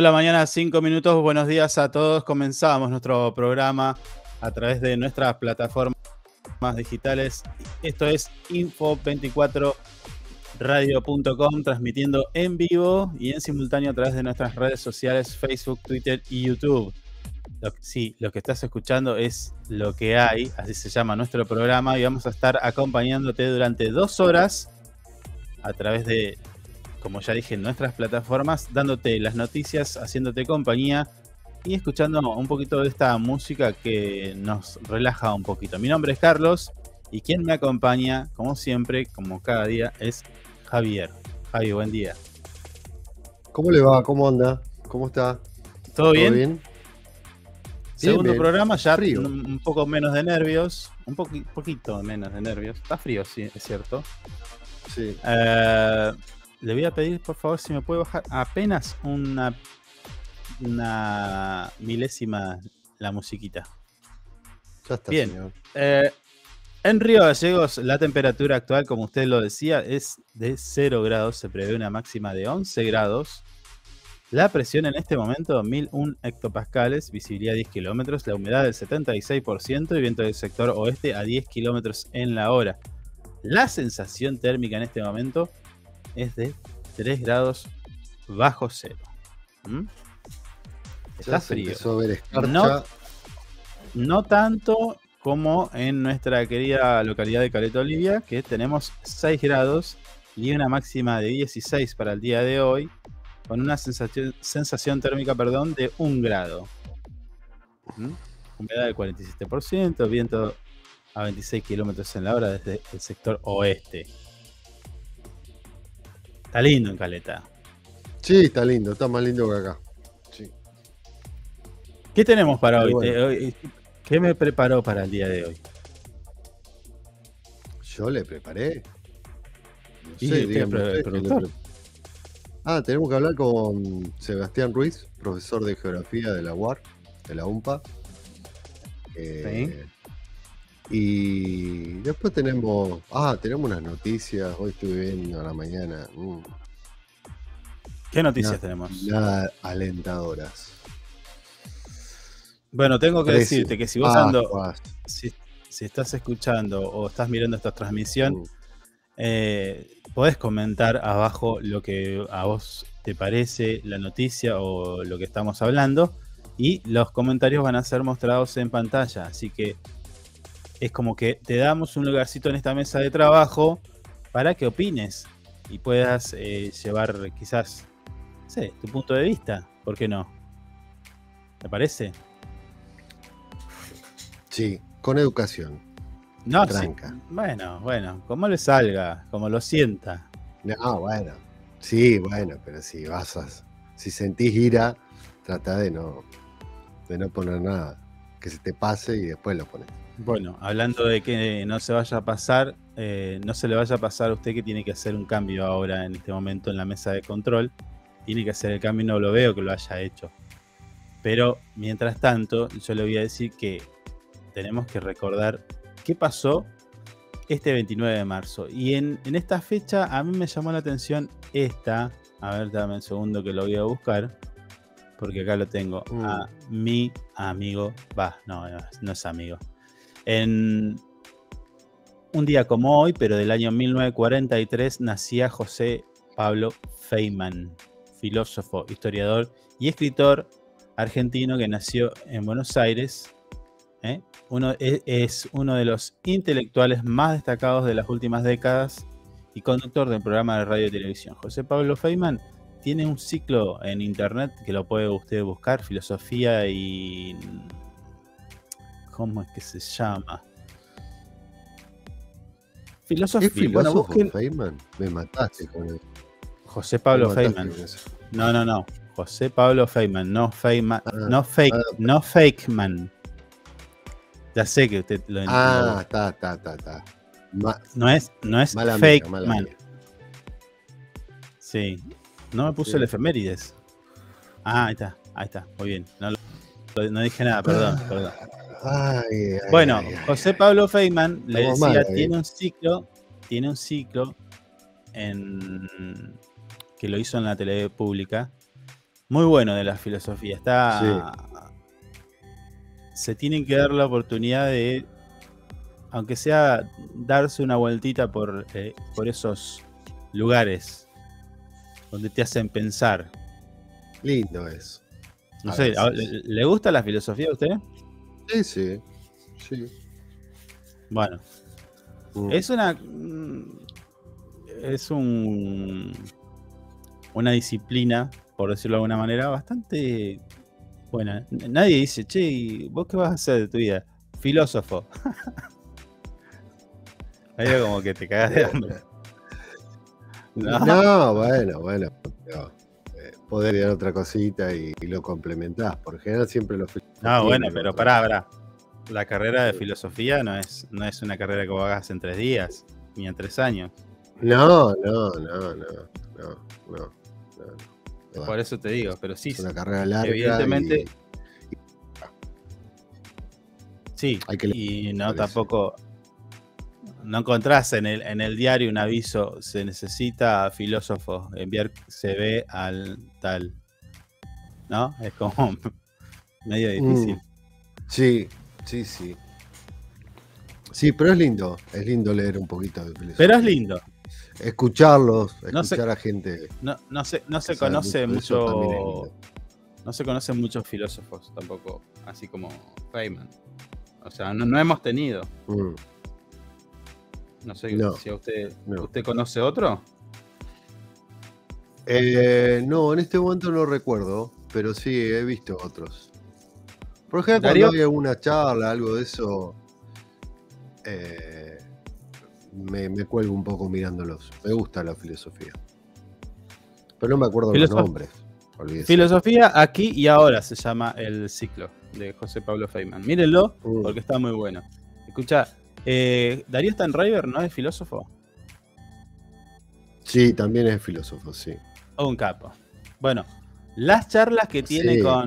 9 de la mañana, 5 minutos. Buenos días a todos. Comenzamos nuestro programa a través de nuestras plataformas digitales. Esto es info24radio.com, transmitiendo en vivo y en simultáneo a través de nuestras redes sociales, Facebook, Twitter y YouTube. sí, lo que estás escuchando es lo que hay, así se llama nuestro programa, y vamos a estar acompañándote durante dos horas a través de como ya dije, en nuestras plataformas, dándote las noticias, haciéndote compañía y escuchando un poquito de esta música que nos relaja un poquito. Mi nombre es Carlos y quien me acompaña, como siempre, como cada día, es Javier. Javi, buen día. ¿Cómo le va? ¿Cómo anda? ¿Cómo está? ¿Todo bien? Segundo programa, ya frío. Un, poco menos de nervios, un poquito menos de nervios. Está frío, sí, es cierto. Sí. Eh, le voy a pedir, por favor, si me puede bajar apenas una, una milésima la musiquita. Ya está, Bien. Eh, en Río Gallegos, la temperatura actual, como usted lo decía, es de 0 grados. Se prevé una máxima de 11 grados. La presión en este momento, 1001 hectopascales, visibilidad 10 kilómetros, la humedad del 76% y viento del sector oeste a 10 kilómetros en la hora. La sensación térmica en este momento, es de 3 grados bajo cero. ¿Mm? Está frío. No, no tanto como en nuestra querida localidad de Caleta Olivia, que tenemos 6 grados y una máxima de 16 para el día de hoy, con una sensación, sensación térmica perdón, de 1 grado. ¿Mm? Humedad del 47%, viento a 26 kilómetros en la hora desde el sector oeste. Está lindo en Caleta. Sí, está lindo, está más lindo que acá. Sí. ¿Qué tenemos para hoy? ¿Qué me preparó para el día de hoy? Yo le preparé. No sé, Ah, tenemos que hablar con Sebastián Ruiz, profesor de geografía de la UAR, de la UMPA. Eh, y después tenemos, ah, tenemos unas noticias, hoy estuve viendo a la mañana. Mm. ¿Qué noticias tenemos? Nada alentadoras. Bueno, tengo que decirte que si vos ando, si, estás escuchando o estás mirando esta transmisión, mm. eh, podés comentar abajo lo que a vos te parece la noticia o lo que estamos hablando y los comentarios van a ser mostrados en pantalla, así que es como que te damos un lugarcito en esta mesa de trabajo para que opines y puedas eh, llevar quizás, no sé, tu punto de vista. ¿Por qué no? ¿Te parece? Sí, con educación. No, Tranca. Bueno, bueno, como le salga, como lo sienta. No, bueno. Sí, bueno, pero si vas a, si sentís ira, trata de no, de no poner nada. Que se te pase y después lo pones. Bueno, hablando de que no se vaya a pasar, eh, no se le vaya a pasar a usted que tiene que hacer un cambio ahora en este momento en la mesa de control. Tiene que hacer el cambio y no lo veo que lo haya hecho. Pero mientras tanto, yo le voy a decir que tenemos que recordar qué pasó este 29 de marzo. Y en, esta fecha a mí me llamó la atención esta. A ver, dame un segundo que lo voy a buscar. Porque acá lo tengo. Mm. A mi amigo. Va, no, no es amigo en un día como hoy, pero del año 1943, nacía José Pablo Feynman, filósofo, historiador y escritor argentino que nació en Buenos Aires. ¿eh? Uno, es, es uno de los intelectuales más destacados de las últimas décadas y conductor del programa de radio y televisión. José Pablo Feynman tiene un ciclo en internet que lo puede usted buscar, filosofía y ¿Cómo es que se llama? Filosofía. filósofo bueno, Feynman? Me mataste con él. José Pablo Feynman. No, no, no. José Pablo Feynman, no Feynman, ah, no fake, ah, no fakeman. Ya sé que usted lo entiende. Ah, está, está, está, está. no es, no es fake man. Sí. No me puse el efemérides. Ah, ahí está, ahí está, muy bien. No, no dije nada, perdón, perdón bueno, José Pablo Feynman le decía, tiene un ciclo, tiene un ciclo en, que lo hizo en la tele pública, muy bueno de la filosofía. Está. Se tienen que dar la oportunidad de, aunque sea darse una vueltita por, eh, por esos lugares donde te hacen pensar. Lindo es. No sé, ¿le gusta la filosofía a usted? Sí, sí. Sí. Bueno. Mm. Es una. Mm, es un. Una disciplina, por decirlo de alguna manera, bastante buena. Nadie dice, che, ¿vos qué vas a hacer de tu vida? Filósofo. Ahí como que te cagas de hambre. No, bueno, bueno. Eh, poder a otra cosita y, lo complementás. Por general siempre lo No, bueno, pero pará, pará. La carrera de filosofía no es, no es una carrera que vos hagas en tres días, ni en tres años. No, no, no, no, no, no. Por eso te digo, pero sí. Es una carrera larga. Evidentemente. Sí, y no tampoco no encontrás en el, en el diario un aviso, se necesita filósofo, enviar CV al tal. ¿No? Es como medio mm. difícil. Sí, sí, sí. Sí, pero es lindo, es lindo leer un poquito de filosofía. Pero es lindo. Escucharlos, escuchar a gente. No, no se, no se conoce mucho. No se conocen muchos filósofos tampoco, así como Feynman. O sea, no, hemos tenido. Mm. No sé si a usted, ¿usted conoce otro. Eh, no, en este momento no recuerdo, pero sí he visto otros. Por ejemplo, cuando hay alguna charla, algo de eso, eh, me, cuelgo un poco mirándolos. Me gusta la filosofía. Pero no me acuerdo los nombres. Filosofía aquí y ahora se llama el ciclo de José Pablo Feynman. Mírenlo mm. porque está muy bueno. Escucha, eh, Darío Stanriver no es filósofo. Sí, también es filósofo, sí. un capo. Bueno, las charlas que tiene con,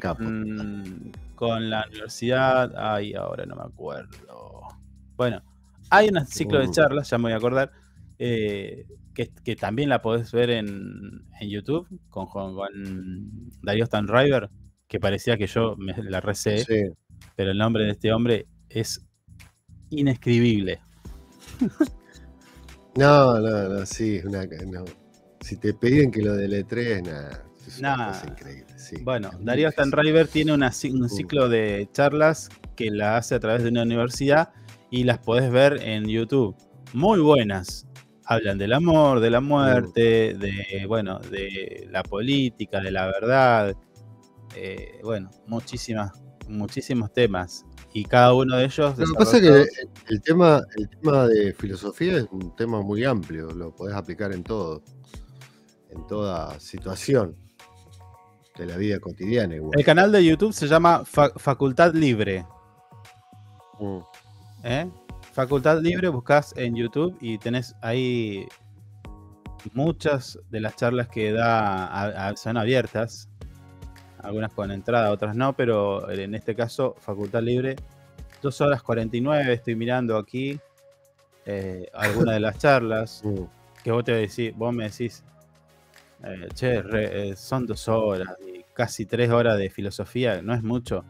con la universidad. Ay, ahora no me acuerdo. Bueno, hay un ciclo de uh. charlas, ya me voy a acordar, eh, que, también la podés ver en, YouTube con, con, Darío Stanriver, que parecía que yo me la recé, pero el nombre de este hombre es inescribible. No, no, no, sí, una, no. Si te piden que lo deletres, nada. Es increíble. Bueno, Darío Stanriver tiene un uh. ciclo de charlas que la hace a través de una universidad y las podés ver en YouTube. Muy buenas. Hablan del amor, de la muerte, uh. de bueno, de la política, de la verdad. Eh, bueno, muchísimas, muchísimos temas y cada uno de ellos. Lo que pasa es que el tema, el tema de filosofía es un tema muy amplio, lo podés aplicar en todo, en toda situación de la vida cotidiana. El canal de YouTube se llama Facultad Libre. Mm. ¿Eh? Facultad Libre, buscas en YouTube y tenés ahí muchas de las charlas que da son abiertas algunas con entrada, otras no, pero en este caso, Facultad Libre, 2 horas 49, estoy mirando aquí eh, algunas de las charlas, uh. que vos te decís, vos me decís, eh, che, eh, son dos horas y casi tres horas de filosofía, no es mucho.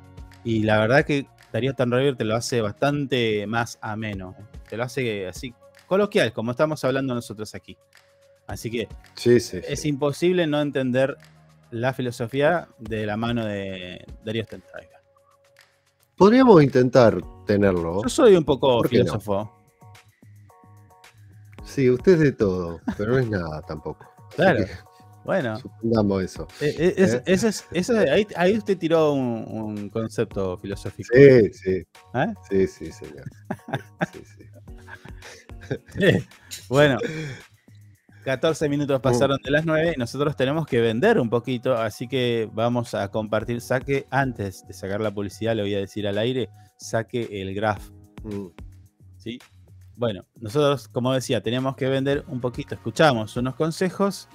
Y la verdad que Darío Tanriver te lo hace bastante más ameno, te lo hace así coloquial, como estamos hablando nosotros aquí. Así que es imposible no entender la filosofía de la mano de Darío Stentraiver. Podríamos intentar tenerlo. Yo soy un poco filósofo. Sí, usted es de todo, pero no es nada tampoco. Claro. Bueno. Supongamos eso. Eh, eh, ¿Eh? ahí, usted tiró un, concepto filosófico. Sí, sí. Sí, sí, señor. Sí, sí. bueno, 14 minutos pasaron de las 9 y nosotros tenemos que vender un poquito, así que vamos a compartir. Saque, antes de sacar la publicidad, le voy a decir al aire, saque el graph. Mm. ¿Sí? Bueno, nosotros, como decía, tenemos que vender un poquito. Escuchamos unos consejos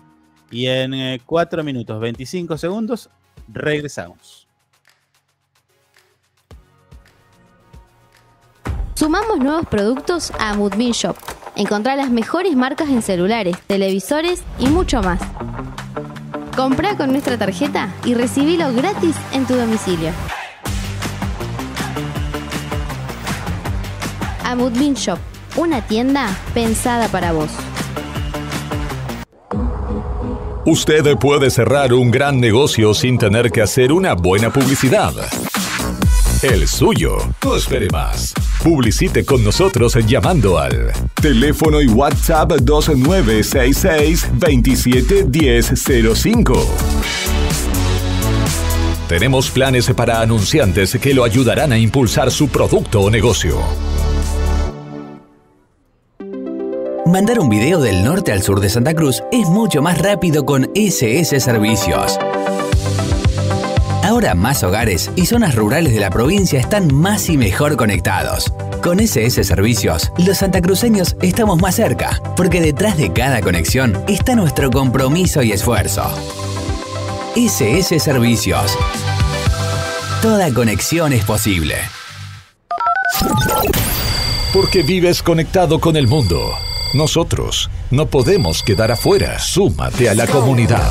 y en 4 eh, minutos 25 segundos regresamos. Sumamos nuevos productos a Moodmin Shop Encontrar las mejores marcas en celulares, televisores y mucho más. Compra con nuestra tarjeta y recibilo gratis en tu domicilio. Amudbin Shop, una tienda pensada para vos. Usted puede cerrar un gran negocio sin tener que hacer una buena publicidad. El suyo. No espere más. Publicite con nosotros llamando al teléfono y WhatsApp 2966 271005. Tenemos planes para anunciantes que lo ayudarán a impulsar su producto o negocio. Mandar un video del norte al sur de Santa Cruz es mucho más rápido con SS Servicios. Ahora más hogares y zonas rurales de la provincia están más y mejor conectados. Con SS Servicios, los santacruceños estamos más cerca, porque detrás de cada conexión está nuestro compromiso y esfuerzo. SS Servicios. Toda conexión es posible. Porque vives conectado con el mundo. Nosotros no podemos quedar afuera. Súmate a la comunidad.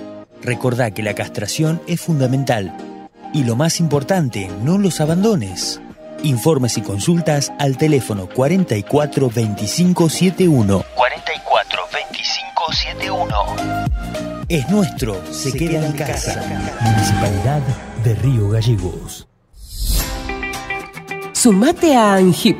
Recordá que la castración es fundamental. Y lo más importante, no los abandones. Informes y consultas al teléfono 44 25 71. 44 25 71. Es nuestro, se, queda, en casa. Municipalidad de Río Gallegos. Sumate a ANGIP.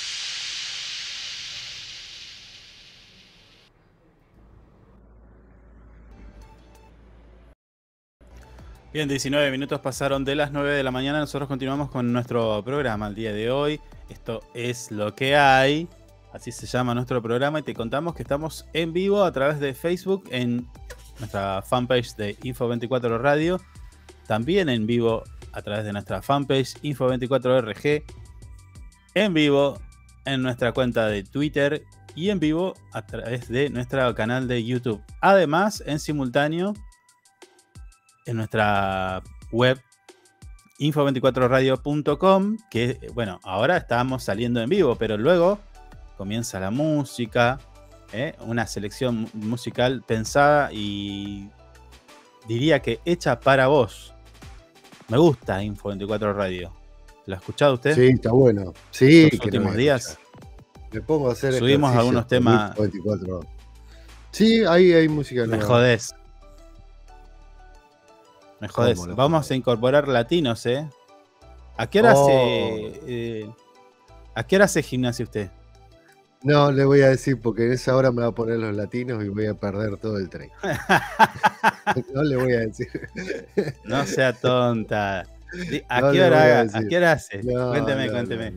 Bien, 19 minutos pasaron de las 9 de la mañana. Nosotros continuamos con nuestro programa el día de hoy. Esto es lo que hay. Así se llama nuestro programa. Y te contamos que estamos en vivo a través de Facebook en nuestra fanpage de Info24 Radio. También en vivo a través de nuestra fanpage Info24RG. En vivo en nuestra cuenta de Twitter. Y en vivo a través de nuestro canal de YouTube. Además, en simultáneo en nuestra web info24radio.com, que bueno, ahora estamos saliendo en vivo, pero luego comienza la música, ¿eh? una selección musical pensada y diría que hecha para vos. Me gusta Info 24 Radio. ¿Lo ha escuchado usted? Sí, está bueno. Sí, los últimos días. Me pongo a hacer. Subimos algunos temas. Sí, ahí hay música nueva. Me jodés. Me jodés. Vamos a incorporar latinos, ¿eh? ¿A qué hora hace. Oh. Eh, ¿A qué hora hace gimnasia usted? No, le voy a decir porque en esa hora me va a poner los latinos y voy a perder todo el tren. no le voy a decir. no sea tonta. ¿A, qué, hora, ¿A qué hora hace? cuénteme, cuénteme.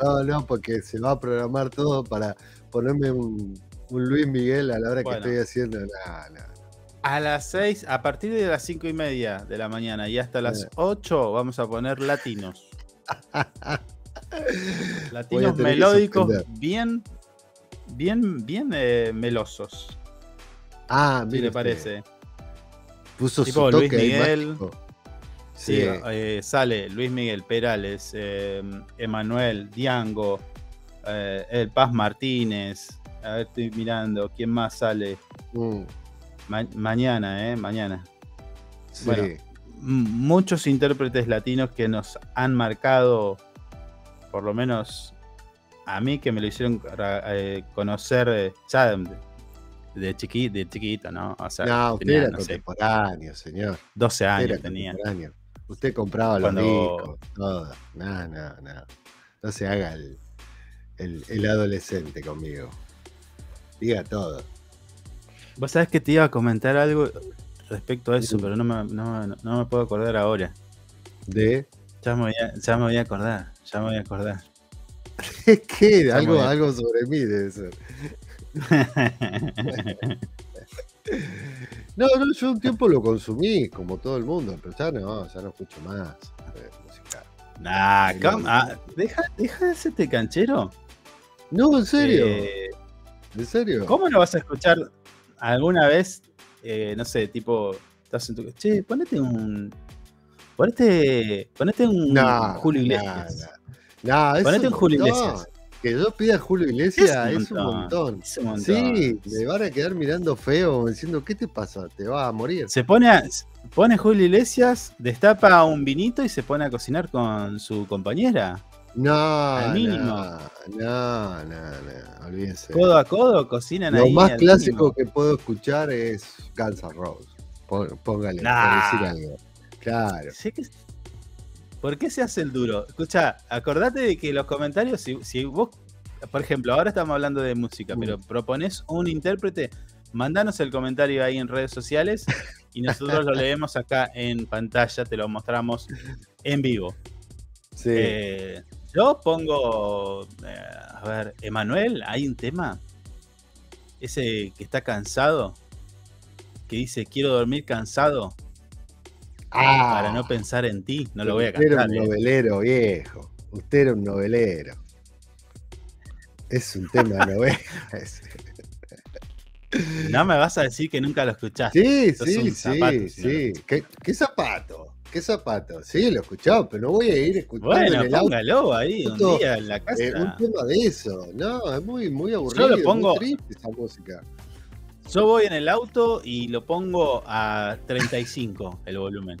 No, no, porque se va a programar todo para ponerme un, Luis Miguel a la hora que estoy haciendo. nada. A las 6, a partir de las 5 y media de la mañana y hasta las 8 vamos a poner latinos. latinos melódicos bien, bien, bien eh, melosos. Ah, mire. le parece? Puso tipo su Luis Miguel. Sí, eh, sale Luis Miguel Perales, eh, Emanuel, Diango, El Paz Martínez. A ver, estoy mirando, ¿quién más sale? Mm mañana, ¿eh? Mañana. muchos intérpretes latinos que nos han marcado, por lo menos a mí que me lo hicieron eh, conocer eh, ya de, chiquito, ¿no? O sea, no, usted era contemporáneo, señor. 12 años tenía. Usted compraba los discos, todo. No, no, no. No se haga el, el adolescente conmigo. Diga todo. Vos sabés que te iba a comentar algo respecto a eso, pero no me, no, me puedo acordar ahora. ¿De? Ya me voy a, ya me voy a acordar, ya me voy a acordar. ¿Qué? Algo, algo sobre mí debe ser. no, no, yo un tiempo lo consumí, como todo el mundo, pero ya no, ya no escucho más eh, música. Nah, ah, deja, deja de hacerte canchero. No, en serio. Eh, ¿En serio? ¿Cómo no vas a escuchar alguna vez, eh, no sé, tipo, estás en tu. Che, ponete un. Ponete, ponete un Julio Iglesias. Ponete un, Julio Iglesias. Que yo pida Julio Iglesias es un, montón. Es un montón. Sí, le van a quedar mirando feo, diciendo, ¿qué te pasa? Te va a morir. Se pone a, pone Julio Iglesias, destapa un vinito y se pone a cocinar con su compañera. No, no, no, no, olvídense. Codo a codo cocinan Lo ahí. Lo más clásico que puedo escuchar es Guns N' Roses. Póngale, decir algo. Claro. ¿Por qué se hace el duro? Escucha, acordate de que los comentarios, si, vos, por ejemplo, ahora estamos hablando de música, pero mm. propones un intérprete, mandanos el comentario ahí en redes sociales y nosotros lo leemos acá en pantalla, te lo mostramos en vivo. Sí. Eh, yo pongo, eh, a ver, Emanuel, hay un tema. Ese que está cansado, que dice quiero dormir cansado. Ah, para no pensar en ti, no lo voy a cantar. Usted era un ¿eh? novelero, viejo. Usted era un novelero. Es un tema de novela. no me vas a decir que nunca lo escuchaste. Sí, sí, sí, sí. ¿Qué zapato? ¿Qué zapato? Sí, lo he escuchado, pero no voy a ir escuchando bueno, en el póngalo ahí un día en la casa. Eh, un tema de eso. No, es muy, muy aburrido. Yo lo pongo. Muy triste esa música. Yo voy en el auto y lo pongo a 35 el volumen.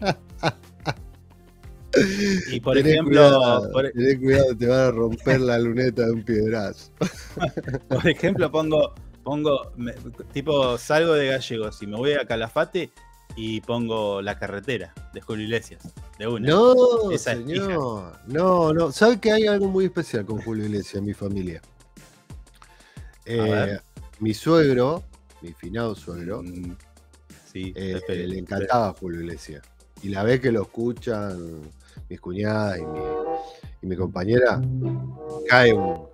y por ejemplo. Cuidado, cuidado, te va a romper la luneta de un piedrazo. por ejemplo, pongo. Pongo, tipo, salgo de gallegos y me voy a Calafate y pongo La Carretera de Julio Iglesias. De una. No, señor. No, no. ¿Sabe que hay algo muy especial con Julio Iglesias en mi familia? Eh, mi suegro, mi finado suegro, mm, sí, eh, le encantaba Julio Iglesias. Y la vez que lo escuchan mis cuñadas y mi, y mi compañera, cae un,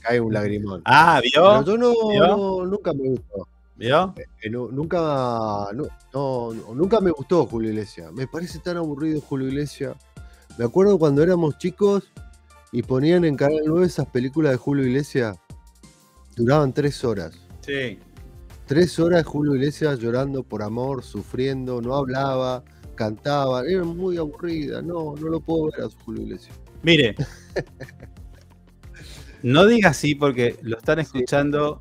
cae un lagrimón. Ah, ¿vio? Pero yo no, nunca me gustó. ¿Vio? Eh, nunca, no, nunca me gustó Julio Iglesias. Me parece tan aburrido Julio Iglesias. Me acuerdo cuando éramos chicos y ponían en Canal 9 esas películas de Julio Iglesias. Duraban tres horas. Sí. Tres horas de Julio Iglesias llorando por amor, sufriendo, no hablaba, cantaba. Era muy aburrida. No, no lo puedo ver a Julio Iglesias. Mire. No diga así porque lo están escuchando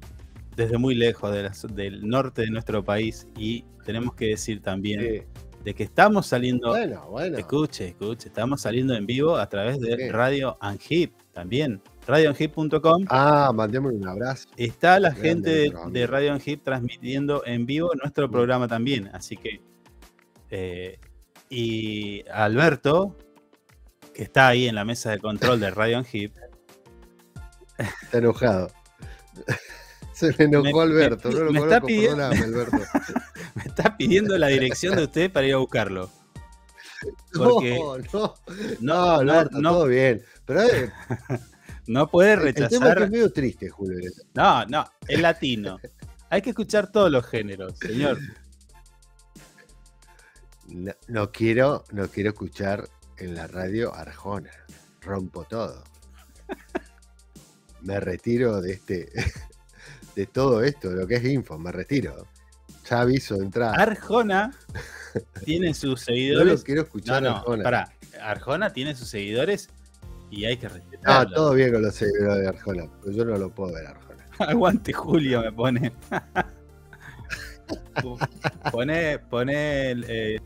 desde muy lejos del norte de nuestro país y tenemos que decir también de que estamos saliendo. Bueno, bueno. Escuche, escuche, estamos saliendo en vivo a través de Radio Anhip también. RadioAnhip.com. Ah, mandémosle un abrazo. Está la gente de, Radio Anhip transmitiendo en vivo nuestro programa también. Así que. Eh, y Alberto, que está ahí en la mesa de control de Radio Hip. Está enojado. Se me enojó Alberto, no lo me está pidiendo, Alberto. me está pidiendo la dirección de usted para ir a buscarlo. no, no, no, Alberto, todo bien. Pero eh, no puede rechazar. El tema es, que es medio triste, Julio. No, no, es latino. Hay que escuchar todos los géneros, señor. No, quiero, no quiero escuchar en la radio Arjona. Rompo todo. Me retiro de este, de todo esto, lo que es info, me retiro. Ya aviso de entrada. Arjona tiene sus seguidores. No lo quiero escuchar. No, no, Arjona. Arjona tiene sus seguidores y hay que respetarlo. Ah, todo bien con los seguidores de Arjona, pero yo no lo puedo ver Arjona. Aguante Julio, me pone. pone, pone eh,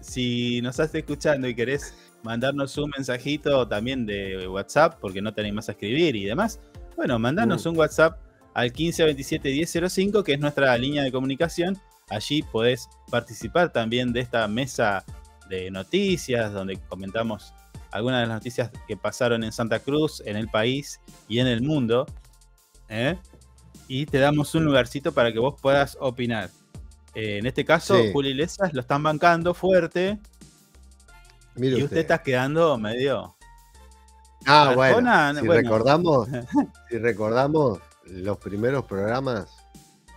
si nos estás escuchando y querés mandarnos un mensajito también de WhatsApp, porque no te más a escribir y demás, bueno, mandanos uh. un WhatsApp al 1527 1005, que es nuestra línea de comunicación. Allí podés participar también de esta mesa de noticias, donde comentamos algunas de las noticias que pasaron en Santa Cruz, en el país y en el mundo. ¿eh? Y te damos un lugarcito para que vos puedas opinar. Eh, en este caso, Julio Iglesias lo están bancando fuerte. y usted, está quedando medio. Ah, bueno, si recordamos, si recordamos los primeros programas,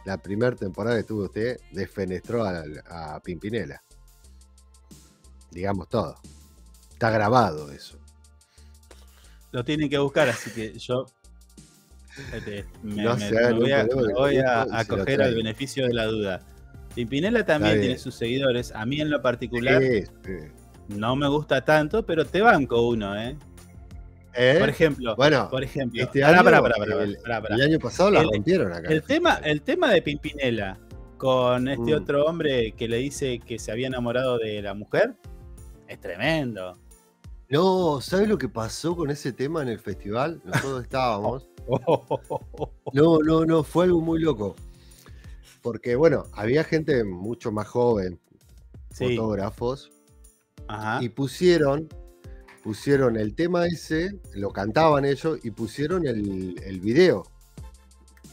la primera temporada que tuvo usted, desfenestró a, a Pimpinela. Digamos todo. Está grabado eso. Lo tienen que buscar, así que yo este, me, voy a, acoger al beneficio de la duda. Pimpinela también tiene sus seguidores. A mí en lo particular no me gusta tanto, pero te banco uno, ¿eh? ¿Eh? Por ejemplo, bueno, por ejemplo, este año, el, año pasado la rompieron acá. El tema, el tema de Pimpinela con este mm. otro hombre que le dice que se había enamorado de la mujer es tremendo. No, ¿sabes lo que pasó con ese tema en el festival? Nosotros estábamos. No, no, no, fue algo muy loco porque bueno, había gente mucho más joven, fotógrafos, y pusieron, pusieron el tema ese, lo cantaban ellos y pusieron el, video,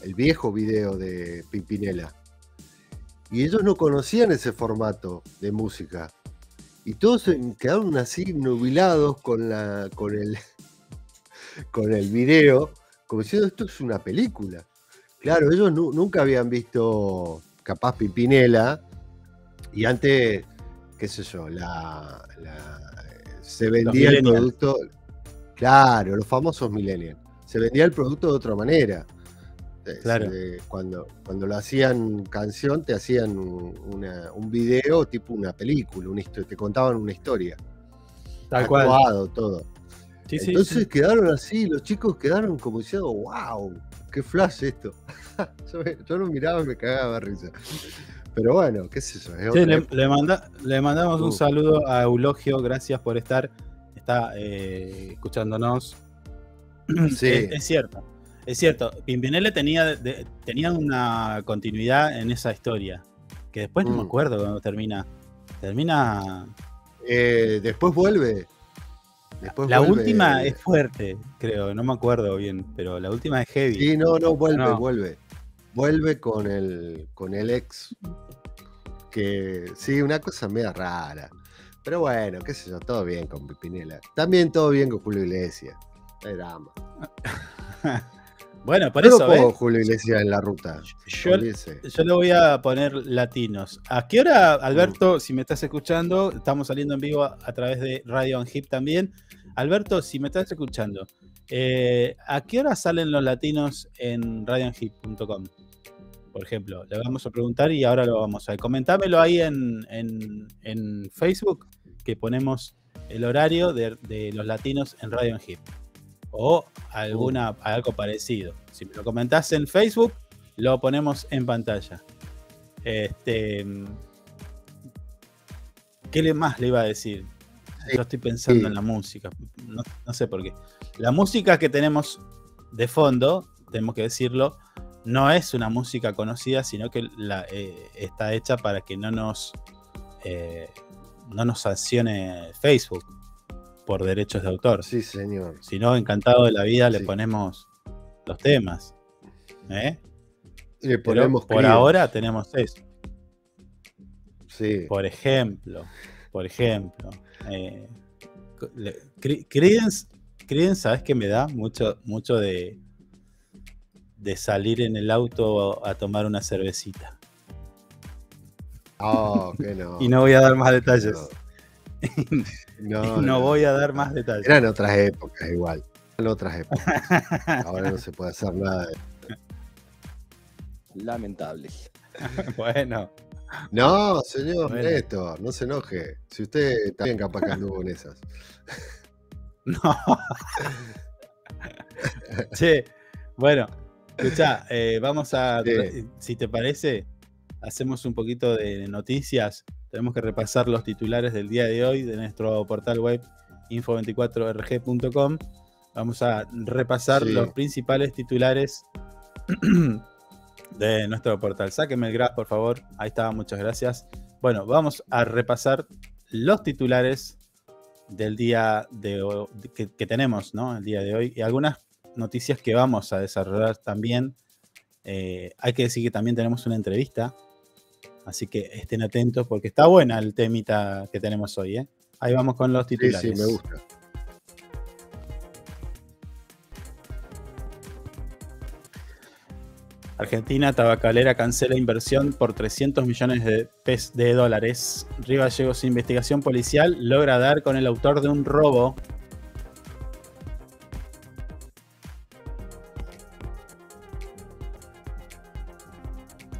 el viejo video de Pimpinela. Y ellos no conocían ese formato de música. Y todos quedaron así nubilados con, la, con, el, con el video, como diciendo esto es una película. Claro, ellos nunca habían visto capaz Pipinela y antes, qué sé yo, la, se vendía el producto, claro, los famosos millennials, se vendía el producto de otra manera. Eh, claro. cuando, cuando lo hacían canción, te hacían un video tipo una película, una te contaban una historia. Tal cual. todo. Entonces quedaron así, los chicos quedaron como diciendo, wow, qué flash esto. yo, lo miraba y me cagaba risa. Pero bueno, qué sé yo. le, mandamos un uh. saludo a Eulogio, gracias por estar. Está eh, escuchándonos. Sí. Es, cierto, es cierto. Pimpinela tenía, tenía una continuidad en esa historia. Que después no me mm. acuerdo cuando termina. Termina. Eh, después vuelve la última es fuerte, creo, no me acuerdo bien, pero la última es heavy. Sí, no, no, vuelve, vuelve. Vuelve con el, con el ex. Que sí, una cosa media rara. Pero bueno, qué sé yo, todo bien con Pipinela. También todo bien con Julio Iglesias. hay drama. bueno, por eso. Pongo Julio Iglesias en la ruta. Yo, yo, le voy a poner latinos. ¿A qué hora, Alberto, mm. si me estás escuchando? Estamos saliendo en vivo a, través de Radio on Hip también. Alberto, si me estás escuchando, eh, ¿a qué hora salen los latinos en radiohip.com? Por ejemplo, le vamos a preguntar y ahora lo vamos a. Comentámelo ahí en, en, Facebook, que ponemos el horario de, los latinos en Radio Hip. o alguna, algo parecido. Si me lo comentás en Facebook, lo ponemos en pantalla. Este, ¿Qué más le iba a decir? Yo estoy pensando en la música, no, sé por qué. La música que tenemos de fondo, tenemos que decirlo, no es una música conocida, sino que la, eh, está hecha para que no nos, eh, no nos sancione Facebook por derechos de autor. Sí, señor. Si no, encantado de la vida le ponemos los temas. ¿eh? Le ponemos por ahora tenemos eso. Sí. Por ejemplo, por ejemplo, eh, Credence, ¿sabes qué me da? Mucho, mucho de, de salir en el auto a tomar una cervecita. Oh, que no. y no voy a dar más detalles. No, no, voy a dar más detalles. Eran otras épocas igual. Eran otras épocas. Ahora no se puede hacer nada. Lamentable. bueno. No, señor Néstor, no se enoje. Si usted también capaz que anduvo en esas. No. che, bueno, escucha, eh, vamos a, si te parece, hacemos un poquito de noticias. Tenemos que repasar los titulares del día de hoy de nuestro portal web info24rg.com. Vamos a repasar los principales titulares de nuestro portal. Sáqueme el graph, por favor. Ahí está, muchas gracias. Bueno, vamos a repasar los titulares del día de hoy, que, tenemos, ¿no? El día de hoy y algunas noticias que vamos a desarrollar también. Eh, hay que decir que también tenemos una entrevista Así que estén atentos porque está buena el temita que tenemos hoy. ¿eh? Ahí vamos con los titulares. Sí, sí, me gusta. Argentina tabacalera cancela inversión por 300 millones de, de dólares. Río Gallegos Investigación Policial logra dar con el autor de un robo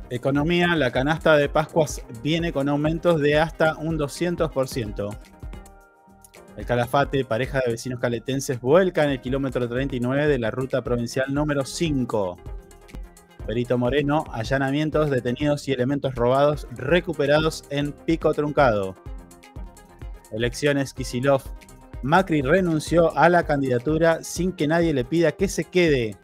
Economía, la canasta de Pascuas viene con aumentos de hasta un 200%. El Calafate, pareja de vecinos caletenses, vuelca en el kilómetro 39 de la ruta provincial número 5. Perito Moreno, allanamientos, detenidos y elementos robados recuperados en Pico Truncado. Elecciones Kisilov. Macri renunció a la candidatura sin que nadie le pida que se quede.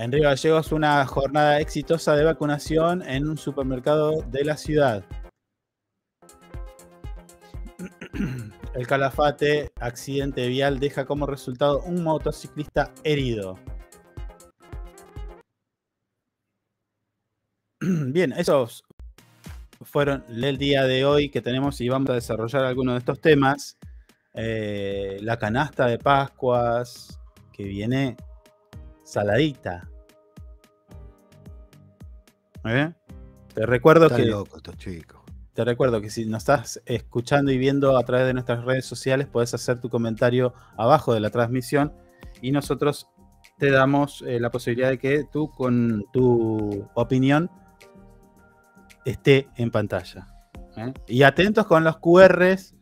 En Río Gallegos, una jornada exitosa de vacunación en un supermercado de la ciudad. El Calafate, accidente vial, deja como resultado un motociclista herido. Bien, esos fueron el día de hoy que tenemos y vamos a desarrollar algunos de estos temas. Eh, la canasta de Pascuas, que viene saladita. ¿Eh? Te recuerdo que. Te recuerdo que si nos estás escuchando y viendo a través de nuestras redes sociales, puedes hacer tu comentario abajo de la transmisión y nosotros te damos eh, la posibilidad de que tú, con tu opinión, esté en pantalla. ¿eh? Y atentos con los QRs,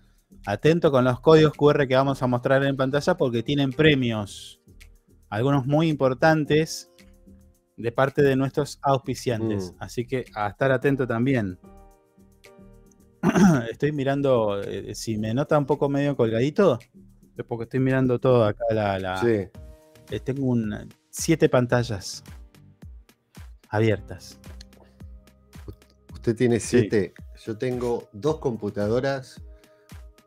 atentos con los códigos QR que vamos a mostrar en pantalla porque tienen premios, algunos muy importantes de parte de nuestros auspiciantes. Mm. Así que a estar atento también. estoy mirando, eh, si me nota un poco medio colgadito, es porque estoy mirando todo acá. La, sí. Eh, tengo un, siete pantallas abiertas. Usted tiene siete. Yo tengo dos computadoras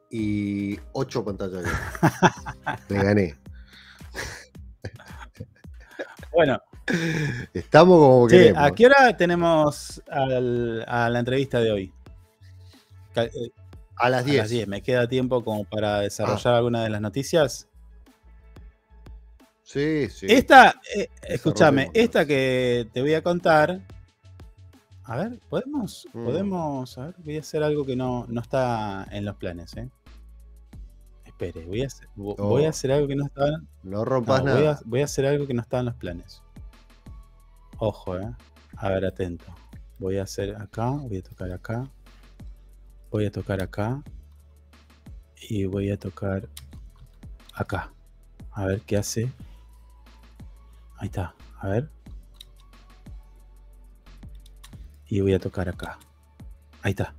y ocho pantallas. Me gané. Bueno, Estamos como que. ¿A qué hora tenemos a la entrevista de hoy? Eh, a las 10. A las 10. ¿Me queda tiempo como para desarrollar ah. alguna de las noticias? Sí, sí. Esta, eh, escúchame, esta que te voy a contar. A ver, podemos, mm. podemos, a ver, voy a hacer algo que no, no está en los planes, ¿eh? Espere, voy a hacer, voy a hacer algo que no está. No rompas nada. Voy a, voy a hacer algo que no está en los planes. Ojo, eh. A ver, atento. Voy a hacer acá, voy a tocar acá. Voy a tocar acá. Y voy a tocar acá. A ver qué hace. Ahí está. A ver. Y voy a tocar acá. Ahí está.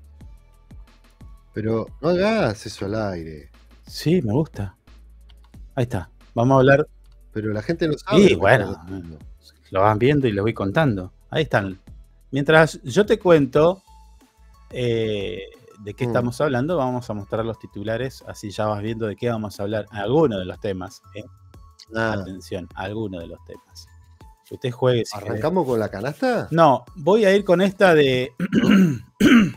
Pero no hagas eso al aire. Sí, me gusta. Ahí está. Vamos a hablar. Pero la gente no sabe. Sí, bueno. Lo van viendo y les voy contando. Ahí están. Mientras yo te cuento eh, de qué mm. estamos hablando, vamos a mostrar los titulares, así ya vas viendo de qué vamos a hablar. Algunos de los temas. ¿eh? Ah. Atención, algunos de los temas. Usted juegue. ¿Arrancamos con la canasta? No, voy a ir con esta de.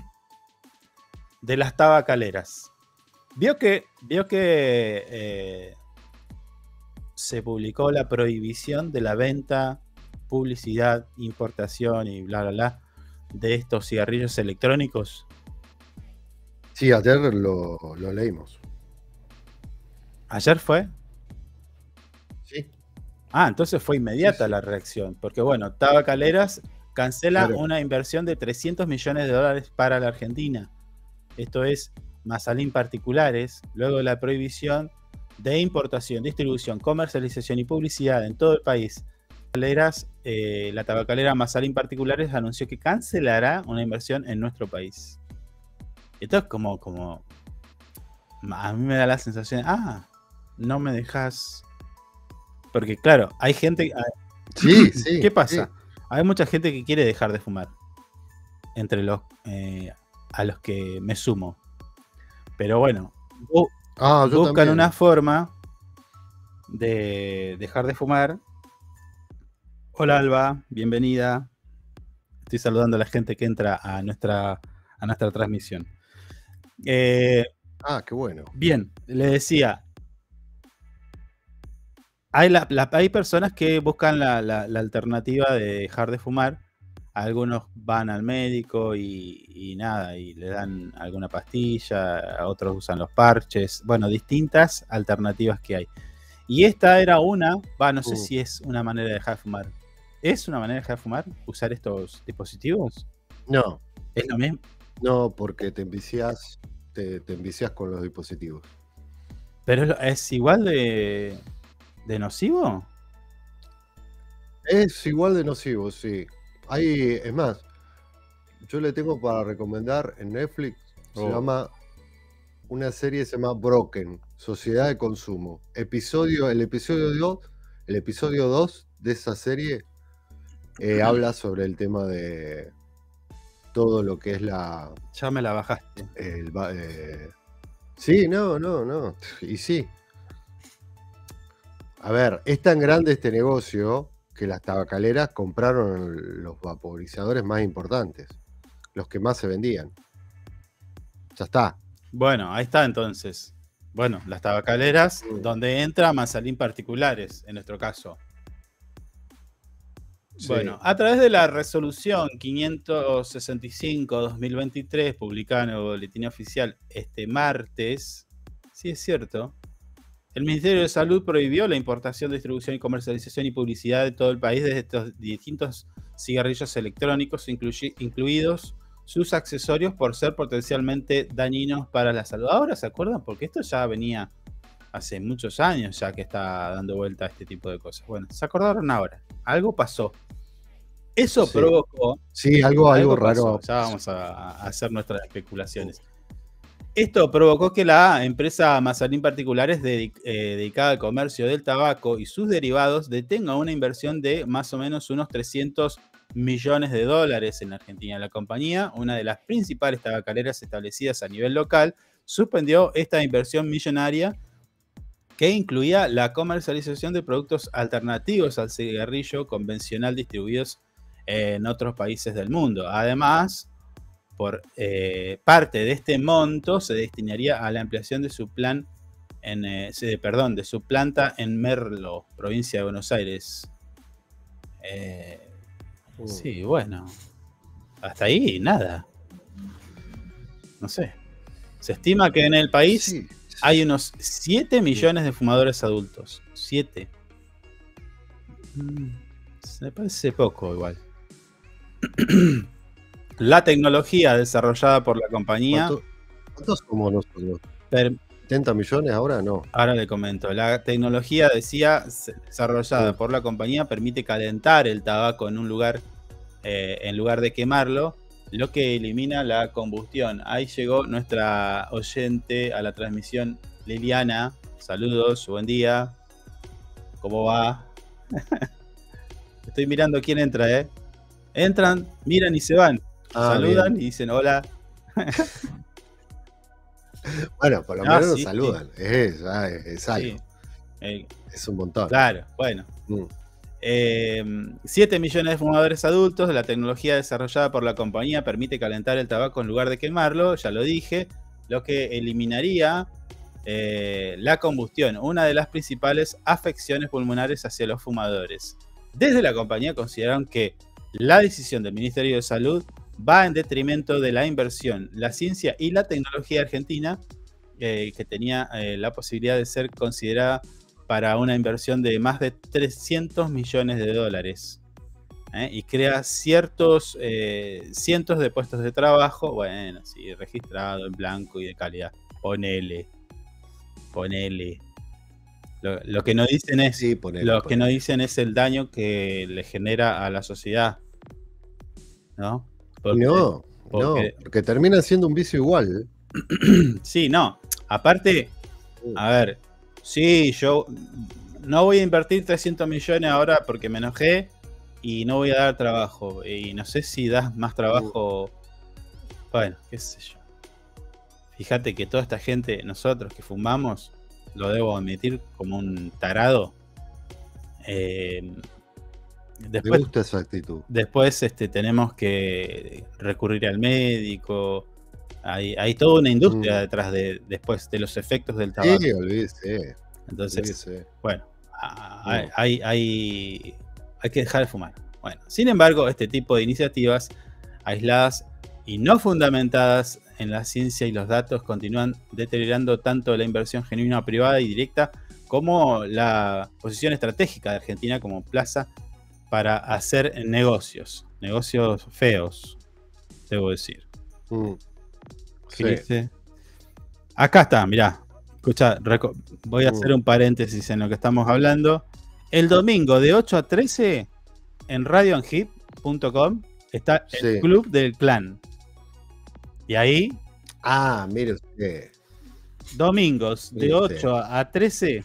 de las tabacaleras. Vio que. Vio que. Eh, se publicó la prohibición de la venta, publicidad, importación y bla, bla, bla de estos cigarrillos electrónicos. Sí, ayer lo, lo leímos. ¿Ayer fue? Sí. Ah, entonces fue inmediata la reacción, porque bueno, Tabacaleras cancela una inversión de 300 millones de dólares para la Argentina. Esto es Mazalín particulares, luego de la prohibición de importación, distribución, comercialización y publicidad en todo el país. Eh, la tabacalera Mazalín particulares anunció que cancelará una inversión en nuestro país. Esto es como, como, a mí me da la sensación, ah, no me dejas, porque claro, hay gente, sí, sí, ¿qué pasa? Hay mucha gente que quiere dejar de fumar, entre los, eh, a los que me sumo. Pero bueno, ah, buscan una forma de dejar de fumar. Hola Alba, bienvenida. Estoy saludando a la gente que entra a nuestra, a nuestra transmisión. Eh, ah, qué bueno. Bien, le decía, hay, hay personas que buscan la, alternativa de dejar de fumar. Algunos van al médico y, nada, y le dan alguna pastilla, otros usan los parches, bueno, distintas alternativas que hay. Y esta era una, va, no sé uh. si es una manera de dejar de fumar. ¿Es una manera de dejar de fumar usar estos dispositivos? No. ¿Es lo mismo? No, porque te envicias, te, te envicias con los dispositivos. Pero es igual de, ¿De nocivo? Es igual de nocivo, sí. Hay, es más, yo le tengo para recomendar en Netflix, se oh. llama, una serie se llama Broken, Sociedad de Consumo. Episodio, el episodio 2, el episodio 2 de esa serie eh, habla sobre el tema de todo lo que es la... Ya me la bajaste. Eh, sí, no, no, no. Y sí, a ver, es tan grande este negocio que las tabacaleras compraron los vaporizadores más importantes, los que más se vendían. Ya está. Bueno, ahí está entonces. Bueno, las tabacaleras, donde entra Manzalín particulares, en nuestro caso. Bueno, a través de la resolución 565-2023, publicada en el Boletín Oficial este martes, sí es cierto, el Ministerio de Salud prohibió la importación, distribución y comercialización y publicidad de todo el país de estos distintos cigarrillos electrónicos, incluidos sus accesorios por ser potencialmente dañinos para la salud. Ahora se acuerdan porque esto ya venía hace muchos años ya que está dando vuelta a este tipo de cosas. Bueno, se acordaron ahora. Algo pasó. Eso provocó. Sí, algo, algo, raro. Ya vamos a hacer nuestras especulaciones. Esto provocó que la empresa Mazalín Particulares eh, dedicada al comercio del tabaco y sus derivados detenga una inversión de más o menos unos 300 millones de dólares en Argentina. La compañía, una de las principales tabacaleras establecidas a nivel local, suspendió esta inversión millonaria que incluía la comercialización de productos alternativos al cigarrillo convencional distribuidos en otros países del mundo. Además, por eh, parte de este monto se destinaría a la ampliación de su plan en, eh, perdón, de su planta en Merlo, provincia de Buenos Aires. Eh, uh. Sí, bueno. Hasta ahí, nada. No sé. Se estima que en el país hay unos 7 millones de fumadores adultos. 7. Mm, me parece poco igual. La tecnología desarrollada por la compañía. ¿Cuántos somos nosotros? 70 millones ahora no. Ahora le comento. La tecnología, decía, desarrollada por la compañía, permite calentar el tabaco en un lugar, eh, en lugar de quemarlo, lo que elimina la combustión. Ahí llegó nuestra oyente a la transmisión, Liliana. Saludos, buen día. ¿Cómo va? Estoy mirando quién entra, ¿eh? Entran, miran y se van. Ah, saludan y dicen hola. bueno, por lo ah, menos nos saludan. Es, es, algo. Eh, es un montón. Claro, bueno. 7 mm. em, millones de fumadores adultos. La tecnología desarrollada por la compañía permite calentar el tabaco en lugar de quemarlo, ya lo dije, lo que eliminaría eh, la combustión, una de las principales afecciones pulmonares hacia los fumadores. Desde la compañía consideraron que la decisión del Ministerio de Salud va en detrimento de la inversión, la ciencia y la tecnología argentina, eh, que tenía eh, la posibilidad de ser considerada para una inversión de más de 300 millones de dólares. ¿eh? Y crea ciertos cientos de puestos de trabajo, bueno, sí, registrado en blanco y de calidad. Ponele. Ponele. Lo, que no dicen es. lo que no dicen es el daño que le genera a la sociedad. ¿No? No, no, porque termina siendo un vicio igual. sí, no. Aparte, a ver, sí, yo no voy a invertir 300 millones ahora porque me enojé y no voy a dar trabajo. Y no sé si das más trabajo. Bueno, qué sé yo. Fíjate que toda esta gente, nosotros que fumamos, lo debo admitir como un tarado. Eh, Después, gusta esa actitud. Después este, tenemos que recurrir al médico. Hay, toda una industria mm. detrás de después de los efectos del tabaco. Sí, olvídese. Entonces, bueno, hay, hay, hay que dejar de fumar. Bueno, sin embargo, este tipo de iniciativas aisladas y no fundamentadas en la ciencia y los datos continúan deteriorando tanto la inversión genuina privada y directa como la posición estratégica de Argentina como plaza para hacer negocios, negocios feos, debo decir. Mm. Acá está, mirá. Escucha, voy a hacer mm. un paréntesis en lo que estamos hablando. El domingo de 8 a 13 en radioanhip.com está el Club del Clan. Y ahí. Ah, mire usted. Domingos de 8 a 13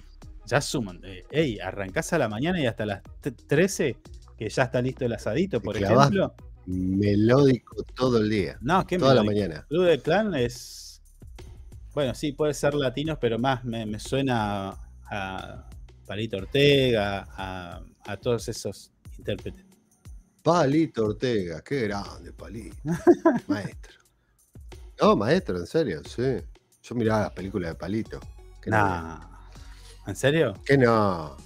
ya suman. Eh, ey, arrancás a la mañana y hasta las 13 que ya está listo el asadito, por ejemplo. Melódico todo el día. No, ¿qué Toda la mañana. Club de Clan es. Bueno, sí, puede ser latinos, pero más me, suena a Palito Ortega, a, todos esos intérpretes. Palito Ortega, qué grande, Palito. maestro. No, maestro, en serio, sí. Yo miraba las películas de Palito. Nah. ¿En serio? Que no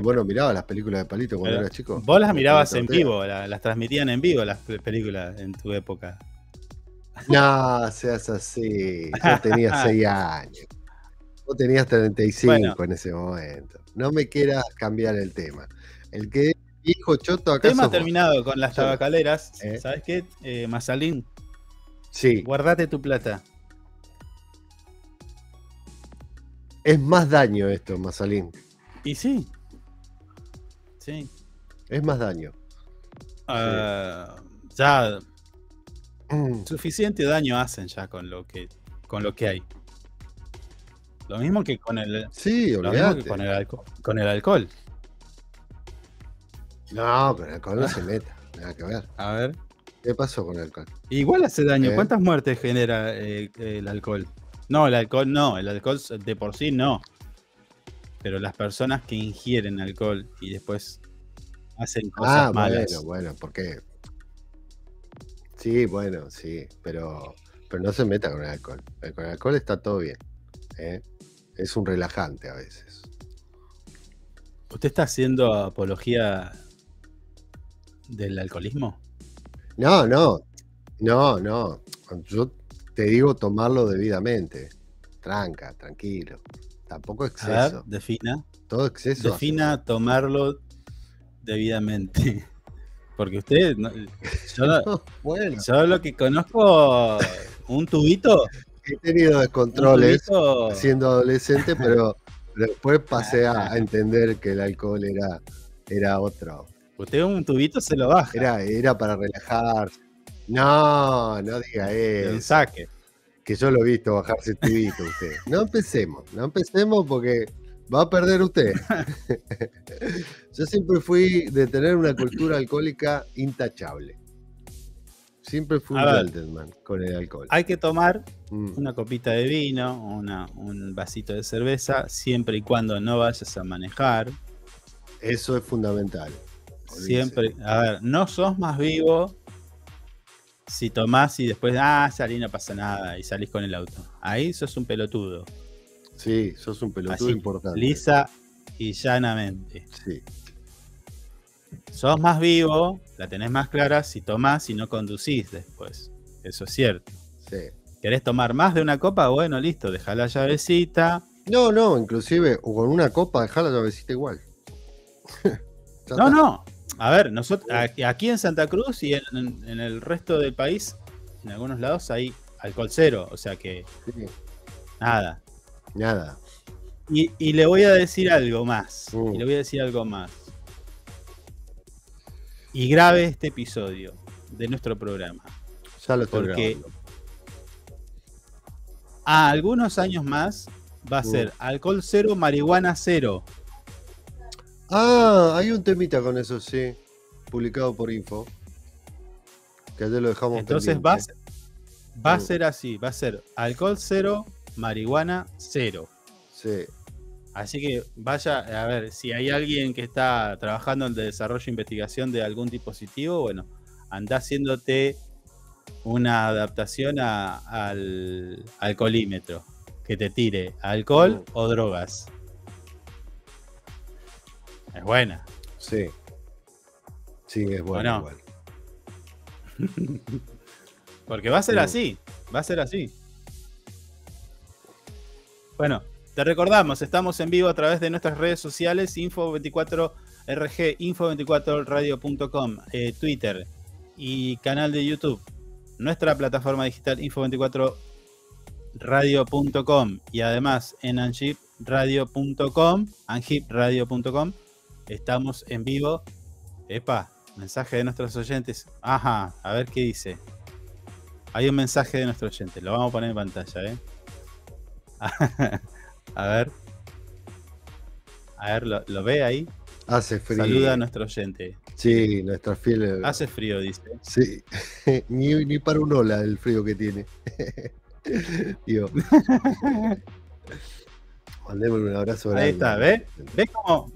bueno, miraba las películas de Palito cuando era chico. Vos las mirabas en vivo, las, transmitían en vivo las películas en tu época. No, seas así. Yo tenía 6 años. Vos tenías 35 en ese momento. No me quieras cambiar el tema. El que hijo choto acá. Tema terminado con las tabacaleras. ¿Eh? ¿Sabes qué, eh, Mazalín? Sí. Guardate tu plata. Es más daño esto, Mazalín. Y sí. Sí. Es más daño. Ah, ya. Mm. Suficiente daño hacen ya con lo que con lo que hay. Lo mismo que con el. Sí, con el alcohol. Con el alcohol. No, pero el alcohol no se meta. Nada que ver. A ver. ¿Qué pasó con el alcohol? Igual hace daño. ¿Eh? ¿Cuántas muertes genera eh, el alcohol? No, el alcohol no. El alcohol de por sí no. Pero las personas que ingieren alcohol y después hacen cosas ah, malas. Bueno, bueno, porque. Sí, bueno, sí, pero, pero no se meta con el alcohol. Con el alcohol está todo bien. ¿eh? Es un relajante a veces. ¿Usted está haciendo apología del alcoholismo? No, no. No, no. Yo te digo tomarlo debidamente. Tranca, tranquilo. Tampoco exceso. A ver, defina. Todo exceso. Defina tomarlo debidamente. Porque usted, yo, bueno. yo lo que conozco, un tubito he tenido descontroles siendo adolescente, pero después pasé a, entender que el alcohol era, era otro. Usted un tubito se lo baja. Era, era para relajarse. No, no diga eso. Un saque. Que yo lo he visto bajarse el tubito usted. No empecemos, no empecemos porque va a perder usted. yo siempre fui de tener una cultura alcohólica intachable. Siempre fui un gentleman con el alcohol. Hay que tomar mm. una copita de vino, un vasito de cerveza, siempre y cuando no vayas a manejar. Eso es fundamental. Siempre, a ver, no sos más vivo si tomás y después, ah, salí, no pasa nada, y salís con el auto. Ahí sos un pelotudo. Sí, sos un pelotudo importante. Lisa y llanamente. Sí. Sos más vivo, la tenés más clara si tomás y no conducís después. Eso es cierto. Sí. ¿Querés tomar más de una copa? Bueno, listo, deja la llavecita. No, no, inclusive con una copa deja la llavecita igual. no, no. A ver, nosotros aquí en Santa Cruz y en, el resto del país, en algunos lados hay alcohol cero, o sea que nada. Nada. Y, le voy a decir algo más. Y uh. le voy a decir algo más y grabe este episodio de nuestro programa. Ya lo estoy Porque a algunos años más va a ser alcohol cero, marihuana cero. Ah, hay un temita con eso, sí. Publicado por Info. Que ayer lo dejamos Entonces va, va a ser así, va a ser alcohol cero, marihuana cero. Sí. Así que vaya, a ver, si hay alguien que está trabajando en el desarrollo e investigación de algún dispositivo, bueno, anda haciéndote una adaptación al alcoholímetro que te tire alcohol o drogas. Es buena. Sí. Sí, es buena igual. Porque va a ser así. Va a ser así. Bueno, te recordamos, estamos en vivo a través de nuestras redes sociales, info24rg, info24radio.com, eh, Twitter y canal de YouTube. Nuestra plataforma digital info24radio.com y además en angipradio.com, angipradio.com, estamos en vivo. Epa, mensaje de nuestros oyentes. Ajá, a ver qué dice. Hay un mensaje de nuestro oyente, lo vamos a poner en pantalla, ¿eh? A ver. A ver, ¿lo, ve ahí? Hace frío. Saluda a nuestro oyente. Sí, nuestra fiel. Hace frío, dice. Sí, ni, ni para un ola el frío que tiene. Digo. Mandémosle un abrazo grande. Ahí está, ¿ve? ¿Ve cómo,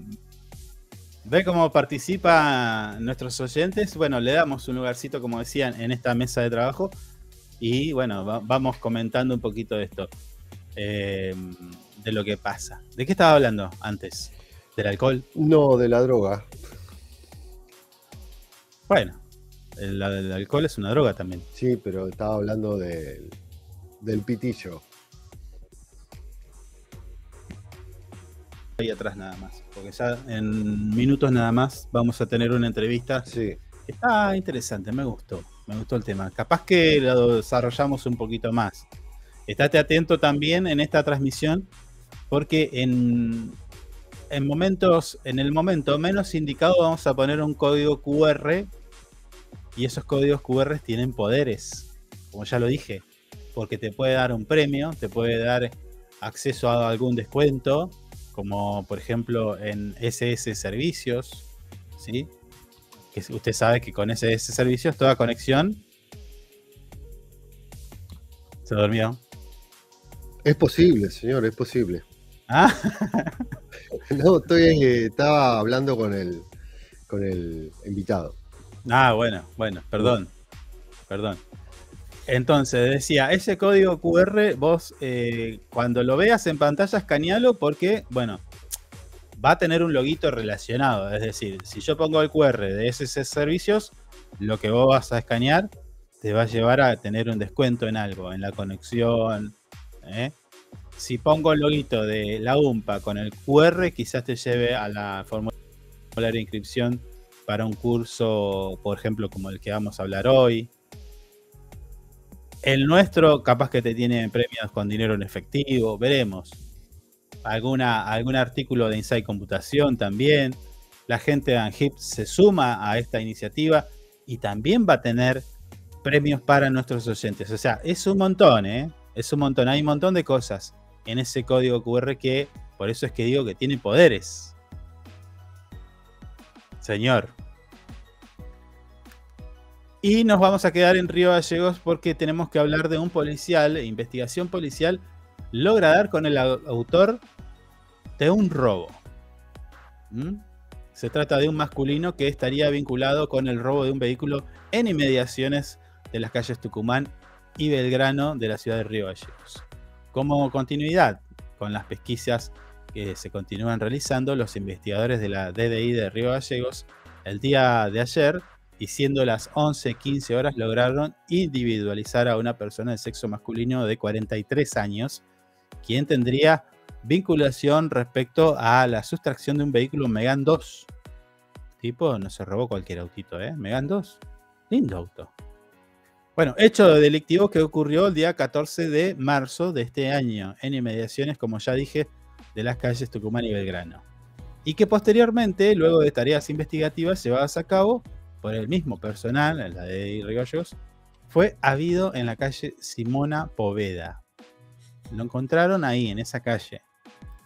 ¿Ve cómo participan nuestros oyentes? Bueno, le damos un lugarcito, como decían, en esta mesa de trabajo. Y bueno, vamos comentando un poquito de esto. Eh, de lo que pasa. ¿De qué estaba hablando antes? ¿Del alcohol? No, de la droga. Bueno, el, alcohol es una droga también. Sí, pero estaba hablando del pitillo. Ahí atrás nada más, porque ya en minutos nada más vamos a tener una entrevista. Sí. Está interesante, me gustó, me gustó el tema. Capaz que lo desarrollamos un poquito más. Estate atento también en esta transmisión porque en, en momentos, en el momento menos indicado vamos a poner un código QR y esos códigos QR tienen poderes, como ya lo dije, porque te puede dar un premio, te puede dar acceso a algún descuento, como por ejemplo en SS Servicios, ¿sí? Que usted sabe que con SS Servicios toda conexión se durmió. Es posible, señor, es posible. Ah. no, estoy, estaba hablando con el, con el invitado. Ah, bueno, bueno, perdón. Perdón. Entonces, decía, ese código QR, vos eh, cuando lo veas en pantalla, escanealo porque, bueno, va a tener un loguito relacionado. Es decir, si yo pongo el QR de esos servicios, lo que vos vas a escanear te va a llevar a tener un descuento en algo, en la conexión. ¿eh? si pongo el loguito de la UMPA con el QR, quizás te lleve a la formulario de inscripción para un curso, por ejemplo, como el que vamos a hablar hoy. El nuestro, capaz que te tiene premios con dinero en efectivo, veremos. Alguna, algún artículo de Inside Computación también. La gente de Anhip se suma a esta iniciativa y también va a tener premios para nuestros oyentes. O sea, es un montón, ¿eh? Es un montón. Hay un montón de cosas en ese código QR que, por eso es que digo que tiene poderes. Señor. Y nos vamos a quedar en Río Gallegos porque tenemos que hablar de un policial, investigación policial, logra dar con el autor de un robo. ¿Mm? Se trata de un masculino que estaría vinculado con el robo de un vehículo en inmediaciones de las calles Tucumán y Belgrano de la ciudad de Río Gallegos. Como continuidad con las pesquisas que se continúan realizando, los investigadores de la DDI de Río Gallegos el día de ayer y siendo las 11:15 horas lograron individualizar a una persona de sexo masculino de 43 años, quien tendría vinculación respecto a la sustracción de un vehículo Megan 2. Tipo, no se robó cualquier autito, ¿eh? Megan 2. Lindo auto. Bueno, hecho delictivo que ocurrió el día 14 de marzo de este año en inmediaciones, como ya dije, de las calles Tucumán y Belgrano. Y que posteriormente, luego de tareas investigativas llevadas a cabo, por el mismo personal, la de Rigallos, fue habido en la calle Simona Poveda. Lo encontraron ahí, en esa calle.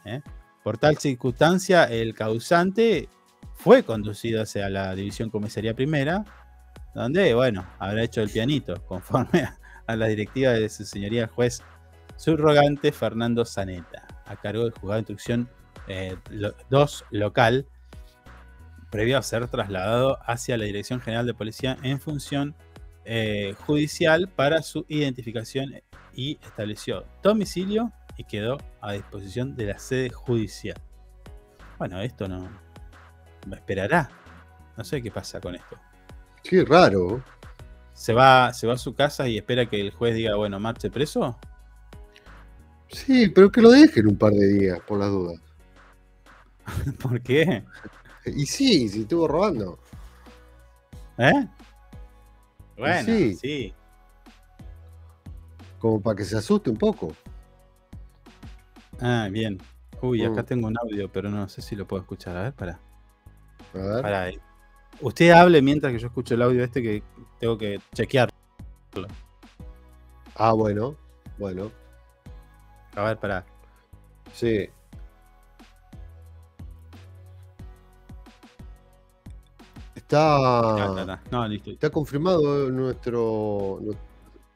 ¿eh? Por tal circunstancia, el causante fue conducido hacia la División Comisaría Primera, donde, bueno, habrá hecho el pianito, conforme a, la directiva de su señoría juez subrogante Fernando Zaneta, a cargo del juzgado de instrucción 2 eh, local, previo a ser trasladado hacia la Dirección General de Policía en función eh, judicial para su identificación y estableció domicilio y quedó a disposición de la sede judicial. Bueno, esto no me esperará. No sé qué pasa con esto. Qué raro. ¿Se va, ¿Se va a su casa y espera que el juez diga, bueno, marche preso? Sí, pero que lo dejen un par de días, por las dudas. ¿Por qué? Y sí, si estuvo robando. ¿Eh? Bueno, sí. Como para que se asuste un poco. Ah, bien. Uy, acá mm. tengo un audio, pero no sé si lo puedo escuchar. A ver, para. A ver. Para ahí. Usted hable mientras que yo escucho el audio este que tengo que chequearlo. Ah, bueno. Bueno. A ver, para. Sí. Está, no, listo. está confirmado nuestro,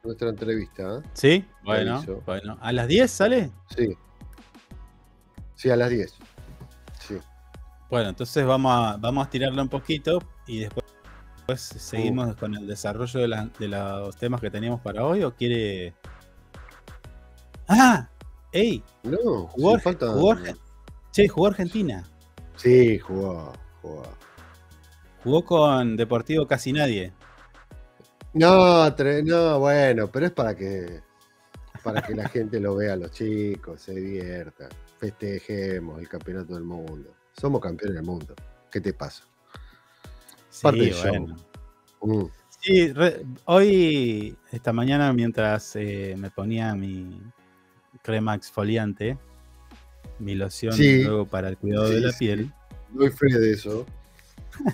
nuestra entrevista. ¿eh? Sí, bueno, bueno. ¿A las 10 sale? Sí. Sí, a las 10. Sí. Bueno, entonces vamos a, vamos a tirarlo un poquito y después, seguimos uh. con el desarrollo de, los temas que teníamos para hoy o quiere... ¡Ah! ¡Ey! No, jugó, falta... jugó, che, jugó Argentina. Sí, jugó, jugó. Jugó con Deportivo casi nadie. No, no, bueno, pero es para que para que la gente lo vea, los chicos, se divierta, festejemos el campeonato del mundo. Somos campeones del mundo. ¿Qué te pasa? Sí, bueno. Mm. Sí, hoy, esta mañana, mientras eh, me ponía mi crema exfoliante, mi loción luego para el cuidado de la piel. Doy fe de eso.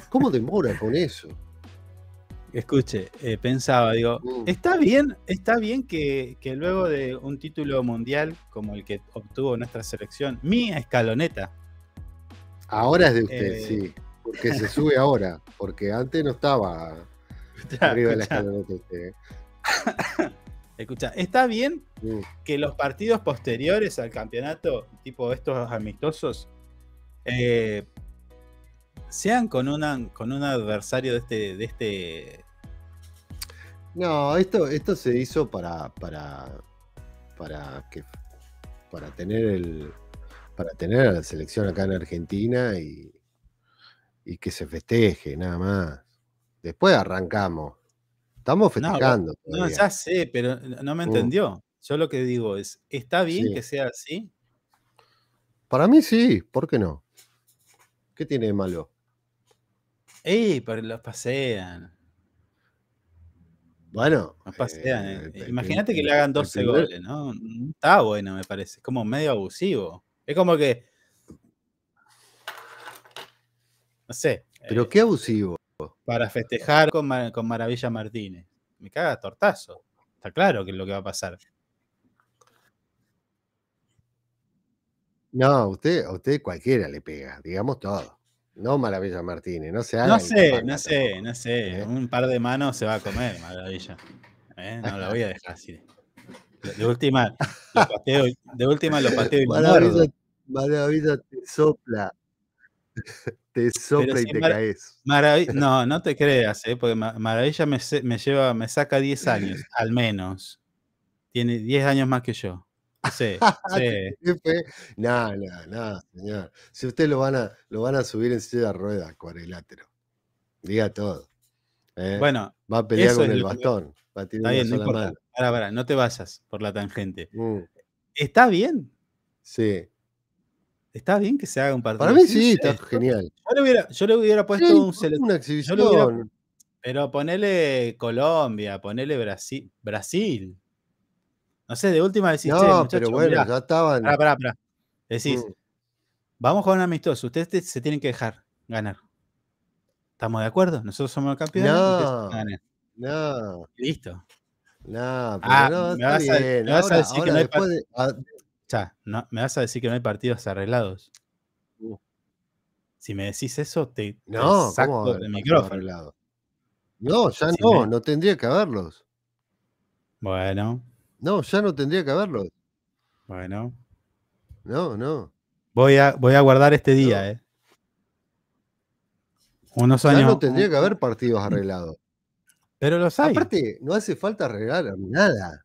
¿Cómo demora con eso? Escuche, eh, pensaba, digo, mm. está bien, está bien que, luego de un título mundial como el que obtuvo nuestra selección, mi escaloneta. Ahora es de usted, eh, sí, porque se sube ahora, porque antes no estaba arriba de la escaloneta usted. Escucha, está bien mm. que los partidos posteriores al campeonato, tipo estos amistosos, eh, sean con, una, con un adversario de este, de este. No, esto, esto se hizo para. para. para que. para tener el. para tener a la selección acá en Argentina y. y que se festeje, nada más. Después arrancamos. Estamos festejando. No, ya sé, pero no me uh. entendió. Yo lo que digo es, ¿está bien que sea así? Para mí sí, ¿por qué no? ¿Qué tiene de malo? ¡Ey! Pero los pasean. Bueno. Eh, eh, imagínate que le hagan 12 goles, ¿no? Está bueno, me parece. Es como medio abusivo. Es como que. No sé. Pero qué abusivo. Para festejar con, con Maravilla Martínez. Me caga tortazo. Está claro que es lo que va a pasar. No, usted, a usted cualquiera le pega, digamos todo. No Maravilla Martínez, no se No sé, no sé, no sé. ¿eh? Un par de manos se va a comer, Maravilla. ¿eh? No la voy a dejar así. De última, lo pateo, de última lo pateo y Maravilla, Maravilla te sopla. Te sopla y te caes. no, no te creas, ¿eh? porque Maravilla me, me, lleva, me saca 10 años, al menos. Tiene 10 años más que yo. Sí, sí. no, no, no, señor. Si usted lo van a, lo van a subir en silla de ruedas, cuadrilátero. Diga todo. ¿eh? Bueno, va a pelear con el bastón. Va a tirar bien, no Para, para, no te vayas por la tangente. Mm. ¿Está bien? Sí. Está bien que se haga un partido. Para mí sí, está genial. Yo le hubiera, yo le hubiera puesto un Una exhibición. pero ponele Colombia, ponele Brasil. Brasil. No sé, de última decís, no, pero bueno, ya estaban. Pará, pará, pará. Decís, mm. vamos con un amistoso, ustedes se tienen que dejar ganar. ¿Estamos de acuerdo? Nosotros somos los campeones. No, no. Listo. No, pero ah, no, me, vas a, me vas a, decir que no hay ya, no, me vas a decir que no hay partidos arreglados. Uh. Si me decís eso, te, no, saco del micrófono. No, ya no, no tendría que haberlos. Bueno. No, ya no tendría que haberlo. Bueno. No, no. Voy a, voy a guardar este día, ¿eh? Unos años. Ya no tendría que haber partidos arreglados. Pero los hay. Aparte, no hace falta arreglar nada.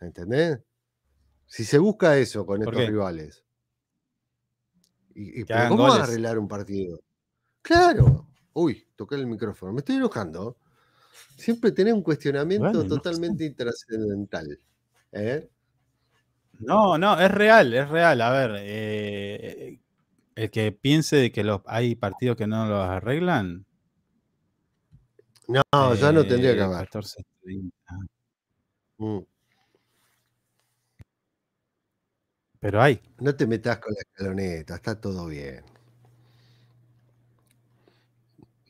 ¿Entendés? Si se busca eso con estos rivales. Y, ¿Cómo vas a arreglar un partido? Claro. Uy, toqué el micrófono. Me estoy enojando. Siempre tenés un cuestionamiento totalmente intrascendental. ¿eh? No, no, es real, es real. A ver, eh, el que piense de que los, hay partidos que no los arreglan. No, ya no tendría que eh, haber. Mm. Pero hay. No te metas con la escaloneta, está todo bien.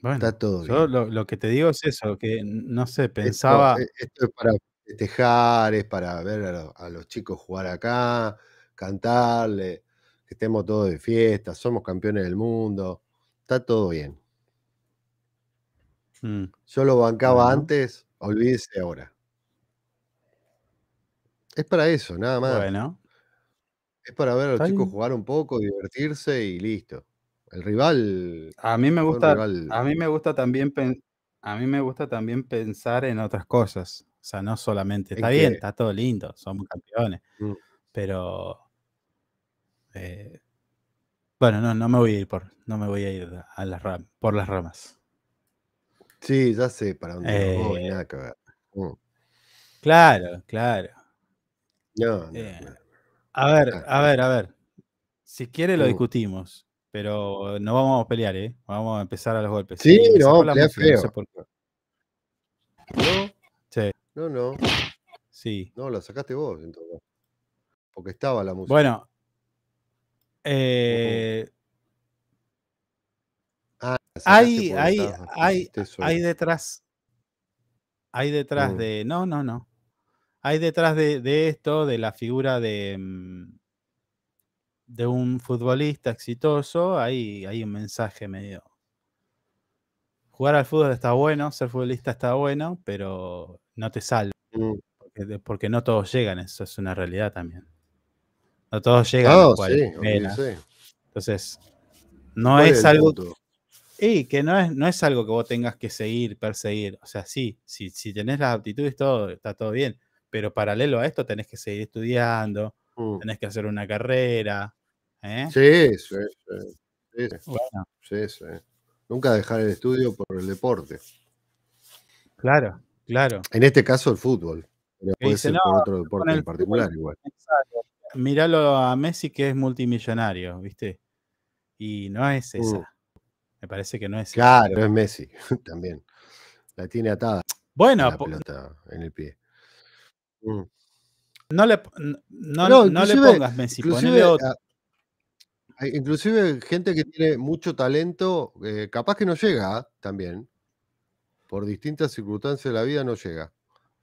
Bueno, Está todo yo lo, que te digo es eso, que no sé, pensaba. E, esto, es para festejar, es para ver a, los chicos jugar acá, cantarle, que estemos todos de fiesta, somos campeones del mundo. Está todo bien. Mm. Yo lo bancaba antes, olvídese ahora. Es para eso, nada más. Bueno. Es para ver a los chicos jugar un poco, divertirse y listo. El rival. A mí me gusta, a mí me gusta también a mí me gusta también pensar en otras cosas. O sea, no solamente. Está bien, está todo lindo, somos campeones. Mm. Pero. Eh, bueno, no, no me voy a ir por. No me voy a ir a las por las ramas. Sí, ya sé para dónde voy, eh, nada que ver. Mm. Claro, claro. No, eh, a ver, a ver, a ver. Si quiere lo mm. discutimos. Pero no vamos a pelear, ¿eh? Vamos a empezar a los golpes. Sí, no, la feo. No, no. Sí. No, no. Sí. No, la sacaste vos, entonces. Porque estaba la música. Bueno. Eh, ah, hay, hay, hay, hay detrás. Hay detrás mm. de. No, no, no. Hay detrás de, de esto, de la figura de. De un futbolista exitoso, hay, hay un mensaje medio. Jugar al fútbol está bueno, ser futbolista está bueno, pero no te sale. Mm. Porque, no todos llegan, eso es una realidad también. No todos llegan. a sí, Entonces, no es algo. Y que no es, no es algo que vos tengas que seguir, perseguir. O sea, sí, si, si tenés las aptitudes, todo, está todo bien. Pero paralelo a esto tenés que seguir estudiando, mm. tenés que hacer una carrera, ¿Eh? Sí, sí, sí. Sí, sí. Nunca dejar el estudio por el deporte. Claro, claro. En este caso el fútbol. puede ser por otro deporte en particular igual. Míralo a Messi que es multimillonario, ¿viste? Y no es esa. Me parece que no es Claro, es Messi también. La tiene atada. Bueno, la pelota en el pie. Mm. No le, no, no, le pongas Messi, ponele otro. Inclusive gente que tiene mucho talento, eh, capaz que no llega ¿ah? también. Por distintas circunstancias de la vida no llega.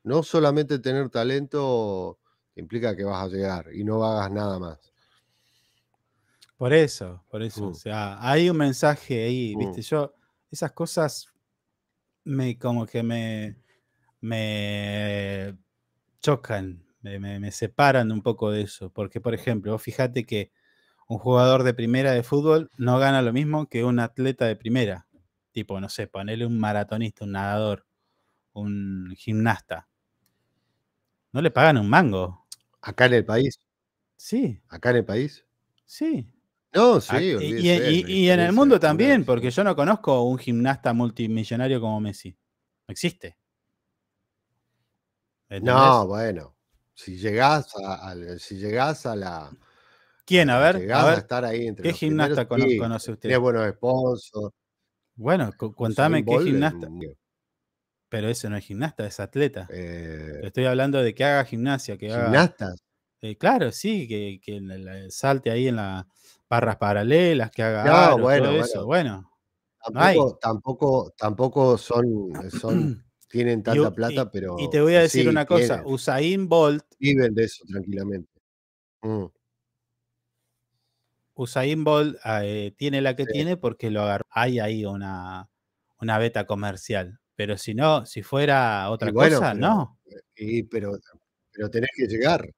No solamente tener talento implica que vas a llegar y no hagas nada más. Por eso, por eso. O mm. sea, hay un mensaje ahí, viste, mm. yo, esas cosas me como que me, me chocan, me, me, separan un poco de eso. Porque, por ejemplo, fíjate que un jugador de primera de fútbol no gana lo mismo que un atleta de primera. Tipo, no sé, ponerle un maratonista, un nadador, un gimnasta. No le pagan un mango. ¿Acá en el país? Sí. ¿Acá en el país? Sí. No, sí. Y, en el mundo también, porque yo no conozco un gimnasta multimillonario como Messi. No existe. No, bueno. Si llegás a, si llegás a la. ¿Quién? A ver. Llegás a, estar ahí entre ¿Qué gimnasta conoce usted? Tiene buenos sponsors. Bueno, cuéntame qué gimnasta. Pero ese no es gimnasta, es atleta. Eh, Estoy hablando de que haga gimnasia, que haga. ¿Gimnastas? Eh, claro, sí, que, que, salte ahí en las barras paralelas, que haga no, bueno, todo eso. Bueno, tampoco, tampoco, tampoco son, son tienen tanta plata, pero. Y te voy a decir una cosa: Usain Bolt. Viven de eso tranquilamente. Mm. Usain Bolt eh, tiene la que tiene porque lo agarró. Hay ahí una, una beta comercial. Pero si no, si fuera otra cosa, no. Y, pero, pero tenés que llegar.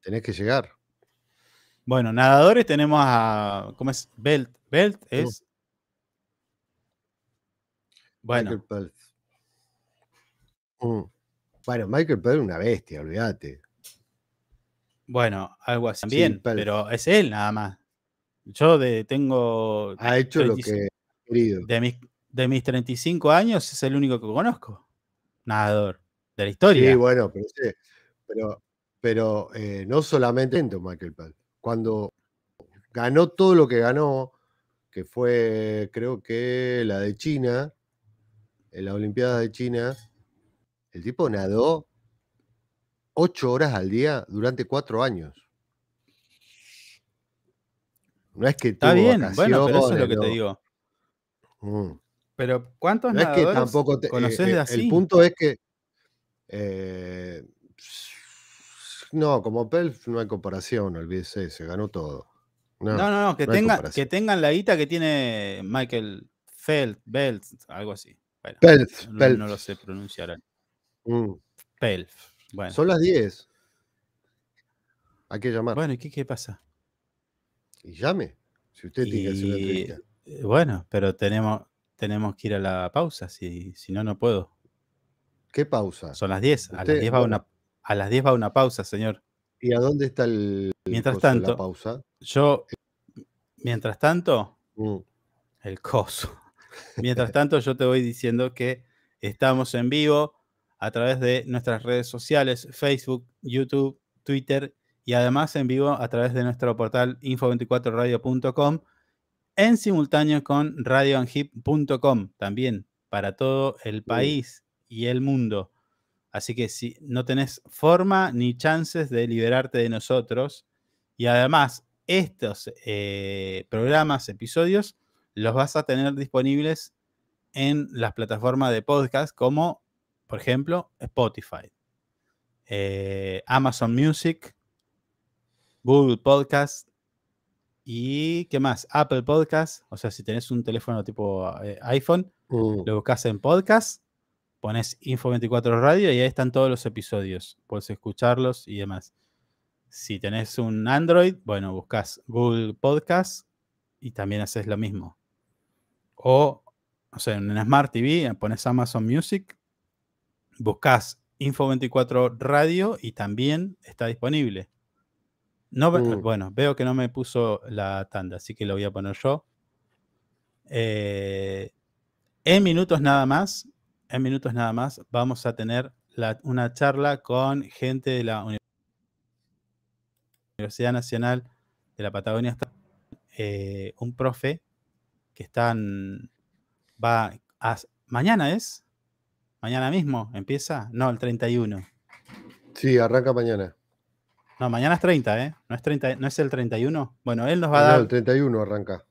Tenés que llegar. Bueno, nadadores tenemos a. ¿Cómo es? Belt. Belt mm. es. Bueno. Mm. Bueno, Michael Phelps es una bestia, olvídate. Bueno, algo así también, pero es él nada más. Yo de, tengo. Ha hecho lo que querido. De mis, de mis 35 años es el único que conozco. Nadador. De la historia. Sí, bueno, pero, pero, eh, no solamente Michael Phelps. Cuando ganó todo lo que ganó, que fue, creo que la de China, en la Olimpiada de China, el tipo nadó ocho horas al día durante cuatro años. No es que Está bien, bueno, pero eso es lo que te digo. Mm. Pero ¿cuántos no es que tampoco conoces de eh, así? El punto es que eh, no, como Pelf no hay comparación, olvídese, se ganó todo. No, no, no, que, que tengan la guita que tiene Michael Felt, Belt, algo así. Bueno, no, lo sé pronunciar. Mm. Pelf. Bueno. Son las 10. Hay que llamar. Bueno, ¿y qué, pasa? Y llame. Si usted tiene que hacer una entrevista. Eh, bueno, pero tenemos, tenemos que ir a la pausa. Si, si no, no puedo. ¿Qué pausa? Son las 10. A las 10 va una, a las 10 va una pausa, señor. ¿Y a dónde está el, mientras tanto, la pausa? Yo, mientras tanto, mm. el coso. Mientras tanto, yo te voy diciendo que estamos en vivo a través de nuestras redes sociales, Facebook, YouTube, Twitter y además en vivo a través de nuestro portal info24radio.com en simultáneo con radioanhip.com también para todo el país y el mundo. Así que si no tenés forma ni chances de liberarte de nosotros, y además estos eh, programas, episodios, los vas a tener disponibles en las plataformas de podcast como, por ejemplo, Spotify, eh, Amazon Music, Google Podcast y ¿qué más? Apple Podcast. O sea, si tenés un teléfono tipo eh, iPhone, mm. lo buscas en podcast pones Info24 Radio y ahí están todos los episodios. Puedes escucharlos y demás. Si tenés un Android, bueno, buscas Google Podcast y también haces lo mismo. O, o sea, en Smart TV pones Amazon Music, buscas Info24 Radio y también está disponible. No, mm. Bueno, veo que no me puso la tanda, así que lo voy a poner yo. Eh, en minutos nada más en minutos nada más vamos a tener una charla con gente de la Universidad Nacional de la Patagonia, eh, un profe que están, va, a, mañana es, Mañana mismo empieza. No, el 31. Sí, arranca mañana. No, mañana es 30, ¿eh? No es, 30, no es el 31. Bueno, él nos va a dar. No, el 31 arranca.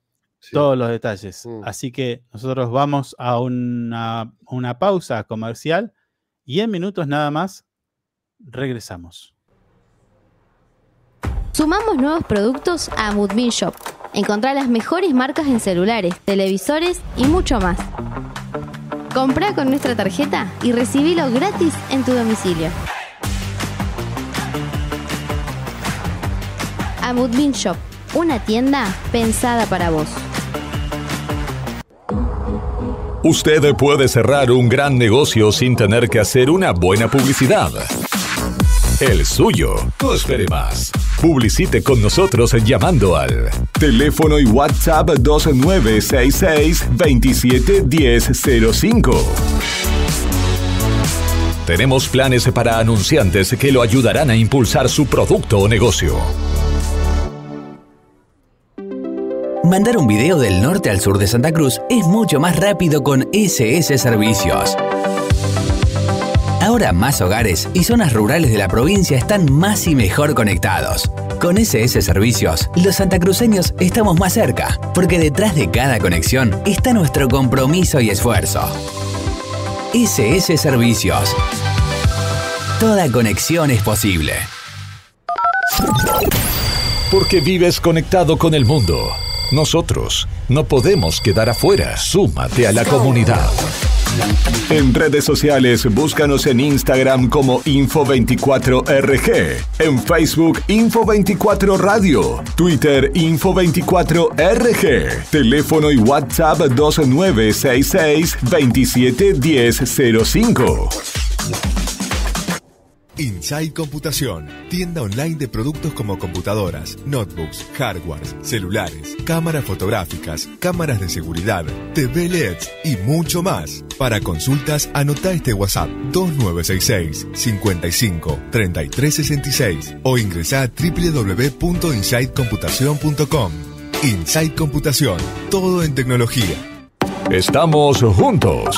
Todos los detalles. Mm. Así que nosotros vamos a una, una pausa comercial y en minutos nada más regresamos. Sumamos nuevos productos a Moodbean Shop. Encontrá las mejores marcas en celulares, televisores y mucho más. Compra con nuestra tarjeta y recibilo gratis en tu domicilio. Amudbin Shop, una tienda pensada para vos. Usted puede cerrar un gran negocio sin tener que hacer una buena publicidad. El suyo. No más. Publicite con nosotros llamando al teléfono y WhatsApp 2966 271005. Tenemos planes para anunciantes que lo ayudarán a impulsar su producto o negocio. Mandar un video del norte al sur de Santa Cruz es mucho más rápido con SS Servicios. Ahora más hogares y zonas rurales de la provincia están más y mejor conectados. Con SS Servicios, los santacruceños estamos más cerca, porque detrás de cada conexión está nuestro compromiso y esfuerzo. SS Servicios. Toda conexión es posible. Porque vives conectado con el mundo. Nosotros no podemos quedar afuera. Súmate a la comunidad. En redes sociales, búscanos en Instagram como Info24RG, en Facebook Info24 Radio, Twitter Info24RG, teléfono y WhatsApp 2966 271005. Inside Computación, tienda online de productos como computadoras, notebooks, hardwares, celulares, cámaras fotográficas, cámaras de seguridad, TV LEDs y mucho más. Para consultas, anota este WhatsApp 2966 55 3366 o ingresa a www.insidecomputación.com. Inside Computación, todo en tecnología. Estamos juntos.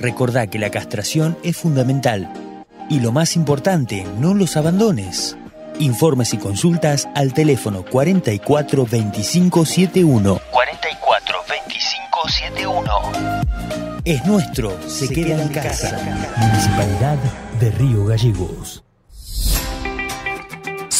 Recordá que la castración es fundamental. Y lo más importante, no los abandones. Informes y consultas al teléfono 44 25 71. 44 25 71. Es nuestro, se, queda, en casa. Municipalidad de Río Gallegos.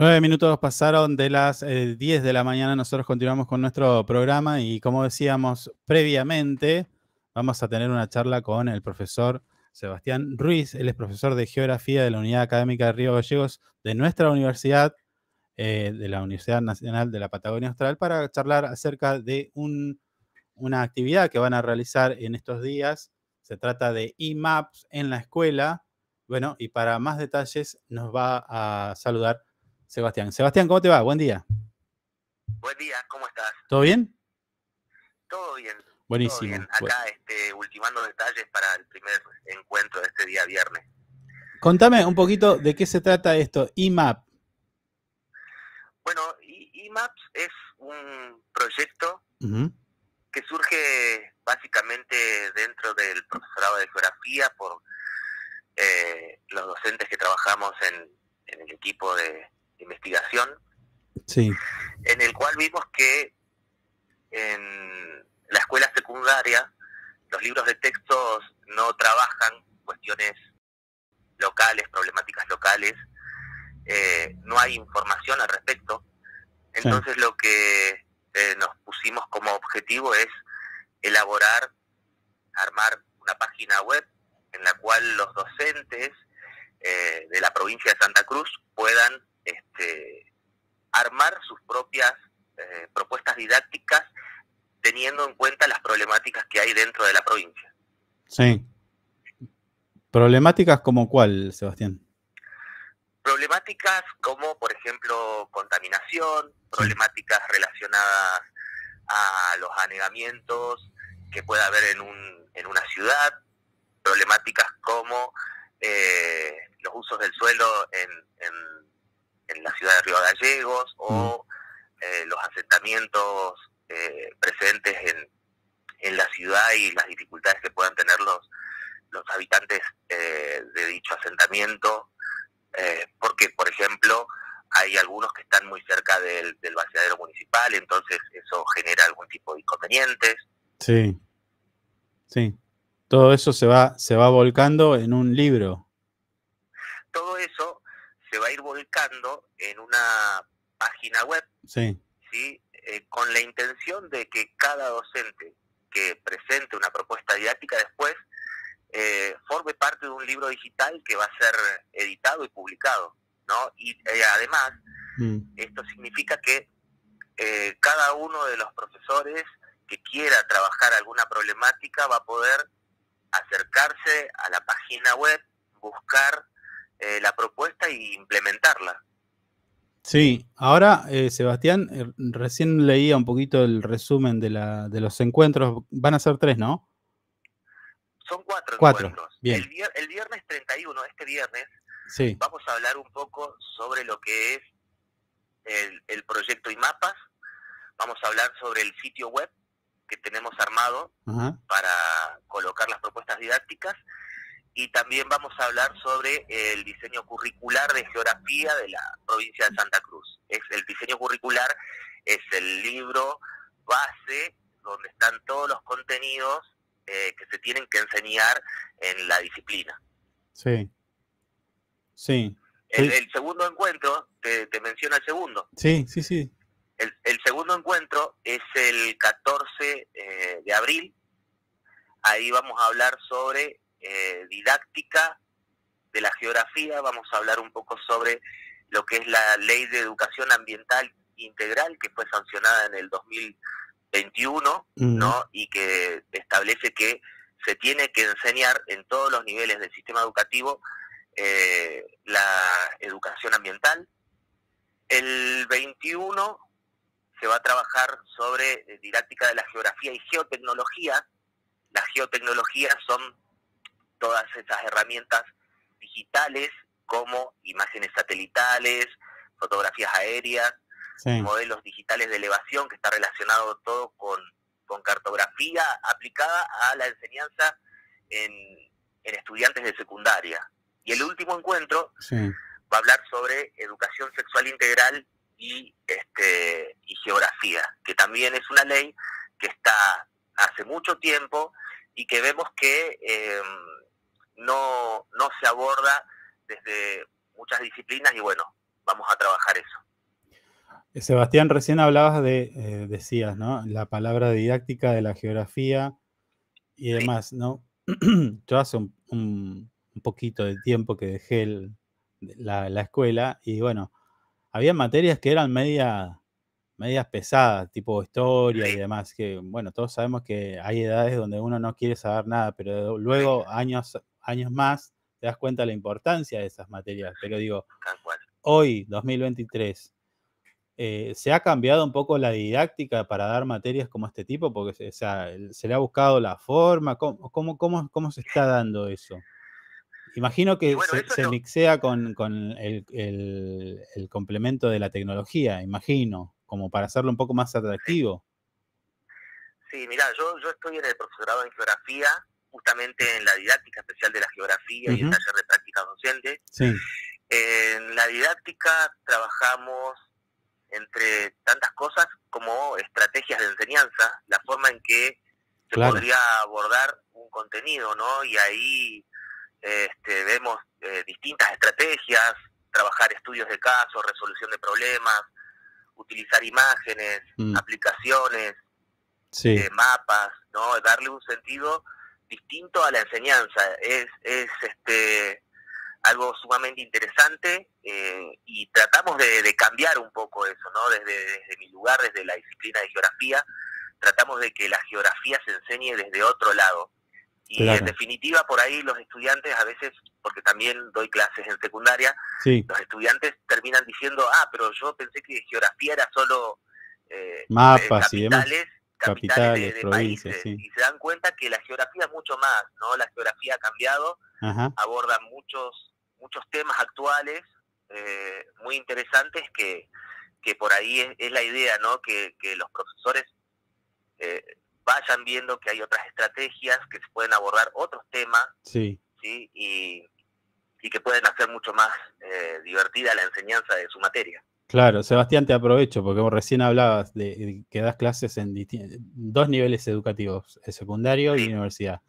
Nueve minutos pasaron de las 10 eh, de la mañana. Nosotros continuamos con nuestro programa y como decíamos previamente, vamos a tener una charla con el profesor Sebastián Ruiz. Él es profesor de Geografía de la Unidad Académica de Río Gallegos de nuestra universidad, eh, de la Universidad Nacional de la Patagonia Austral, para charlar acerca de una actividad que van a realizar en estos días. Se trata de e-maps en la escuela. Bueno, y para más detalles nos va a saludar Sebastián. Sebastián, ¿cómo te va? Buen día. Buen día, ¿cómo estás? ¿Todo bien? Todo bien. Buenísimo. Acá este, ultimando detalles para el primer encuentro de este día viernes. Contame un poquito de qué se trata esto, IMAP. Bueno, IMAPS es un proyecto que surge básicamente dentro del profesorado de geografía por eh, los docentes que trabajamos en, el equipo de investigación, sí. en el cual vimos que en la escuela secundaria los libros de textos no trabajan cuestiones locales, problemáticas locales, eh, no hay información al respecto. Entonces lo que eh, nos pusimos como objetivo es elaborar, armar una página web en la cual los docentes eh, de la provincia de Santa Cruz puedan este, armar sus propias eh, propuestas didácticas teniendo en cuenta las problemáticas que hay dentro de la provincia. Sí. ¿Problemáticas como cuál, Sebastián? Problemáticas como, por ejemplo, contaminación, problemáticas relacionadas a los anegamientos que pueda haber en, un, en una ciudad, problemáticas como eh, los usos del suelo en, en, la ciudad de Río Gallegos o mm. eh, los asentamientos eh, presentes en, en la ciudad y las dificultades que puedan tener los, los habitantes de dicho asentamiento, porque, por ejemplo, hay algunos que están muy cerca del, del vaciadero municipal, entonces eso genera algún tipo de inconvenientes. Sí, sí. Todo eso se va, se va volcando en un libro. Todo eso se va a ir volcando en una página web. Sí. ¿sí? Eh, con la intención de que cada docente que presente una propuesta didáctica después eh, forme parte de un libro digital que va a ser editado y publicado. ¿no? Y eh, además, mm. esto significa que cada uno de los profesores que quiera trabajar alguna problemática va a poder acercarse a la página web, buscar eh, la propuesta e implementarla. Sí, ahora eh, Sebastián, eh, recién leía un poquito el resumen de, la, de los encuentros, van a ser tres, ¿no? Son cuatro, cuatro. encuentros. Bien. El, viernes 31, este viernes, sí. vamos a hablar un poco sobre lo que es el, el proyecto IMAPAS, vamos a hablar sobre el sitio web que tenemos armado para colocar las propuestas didácticas y también vamos a hablar sobre el diseño curricular de geografía de la provincia de Santa Cruz. Es el diseño curricular es el libro base donde están todos los contenidos eh, que se tienen que enseñar en la disciplina. Sí. Sí. El, segundo encuentro, te, te menciona el segundo. Sí, sí, sí. El, segundo encuentro es el 14 eh, de abril. Ahí vamos a hablar sobre eh, didáctica de la geografía, vamos a hablar un poco sobre lo que es la ley de educación ambiental integral que fue sancionada en el 2021, ¿no? Y que establece que se tiene que enseñar en todos los niveles del sistema educativo eh, la educación ambiental. El 21 se va a trabajar sobre eh, didáctica de la geografía y geotecnología. Las geotecnologías son todas esas herramientas digitales como imágenes satelitales, fotografías aéreas, modelos digitales de elevación, que está relacionado todo con, cartografía aplicada a la enseñanza en, estudiantes de secundaria. Y el último encuentro va a hablar sobre educación sexual integral y, este, y geografía, que también es una ley que está hace mucho tiempo y que vemos que em, no, no se aborda desde muchas disciplinas y bueno, vamos a trabajar eso. Eh, Sebastián, recién hablabas de, eh, decías, ¿no? La palabra didáctica de la geografía y demás, ¿no? Yo hace un, un, poquito de tiempo que dejé la, la, escuela y bueno, había materias que eran media, medias pesadas, tipo historia y demás, que bueno, todos sabemos que hay edades donde uno no quiere saber nada, pero luego años, años más te das cuenta de la importancia de esas materias. Pero digo, hoy, 2023, eh, ¿se ha cambiado un poco la didáctica para dar materias como este tipo? Porque se le ha buscado la forma, ¿cómo, cómo, cómo, se está dando eso? Imagino que se, mixea con, el, complemento de la tecnología, imagino, como para hacerlo un poco más atractivo. Sí, mira, yo, yo estoy en el profesorado en geografía, justamente en la didáctica especial de la geografía y el taller de práctica docente. Sí. En la didáctica trabajamos entre tantas cosas como estrategias de enseñanza, la forma en que se podría abordar un contenido, ¿no? Y ahí este, vemos eh, distintas estrategias, trabajar estudios de casos, resolución de problemas, utilizar imágenes, mm. aplicaciones, eh, mapas, ¿no? Darle un sentido distinto a la enseñanza. Es, es este algo sumamente interesante eh, y tratamos de, cambiar un poco eso, ¿no? Desde, mi lugar, desde la disciplina de geografía, tratamos de que la geografía se enseñe desde otro lado. Y en definitiva, por ahí los estudiantes a veces, porque también doy clases en secundaria, los estudiantes terminan diciendo, ah, pero yo pensé que geografía era solo eh, mapas y demás capitales, de, provincias, y se dan cuenta que la geografía es mucho más, ¿no? La geografía ha cambiado, aborda muchos muchos temas actuales eh, muy interesantes que, que por ahí es, la idea, ¿no? Que, que los profesores eh, vayan viendo que hay otras estrategias, que se pueden abordar otros temas, sí. ¿sí? Y, y que pueden hacer mucho más eh, divertida la enseñanza de su materia. Claro, Sebastián, te aprovecho porque vos recién hablabas de, que das clases en dos niveles educativos, el secundario y universidad.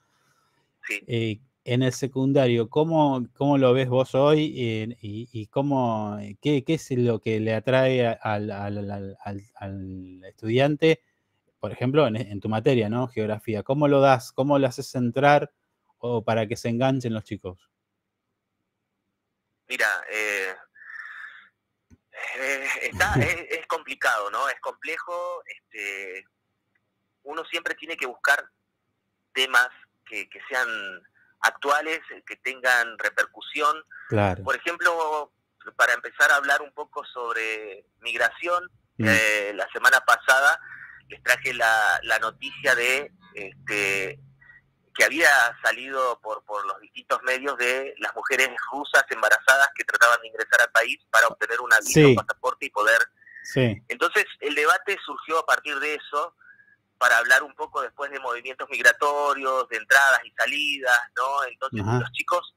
Sí. Eh, en el secundario, ¿cómo, ¿cómo, lo ves vos hoy y, y, cómo, qué, qué, es lo que le atrae al, al, al, estudiante, por ejemplo, en, tu materia, ¿no? Geografía. ¿Cómo lo das? ¿Cómo lo haces entrar o para que se enganchen los chicos? Mira, eh, eh, está, es, complicado, ¿no? Es complejo. Este, uno siempre tiene que buscar temas que, sean actuales, que tengan repercusión. Por ejemplo, para empezar a hablar un poco sobre migración, mm. eh, la semana pasada les traje la, la noticia de este, que había salido por, por los distintos medios de las mujeres rusas embarazadas que trataban de ingresar al país para obtener una un pasaporte y poder... Sí. Entonces el debate surgió a partir de eso para hablar un poco después de movimientos migratorios, de entradas y salidas, ¿no? Entonces los chicos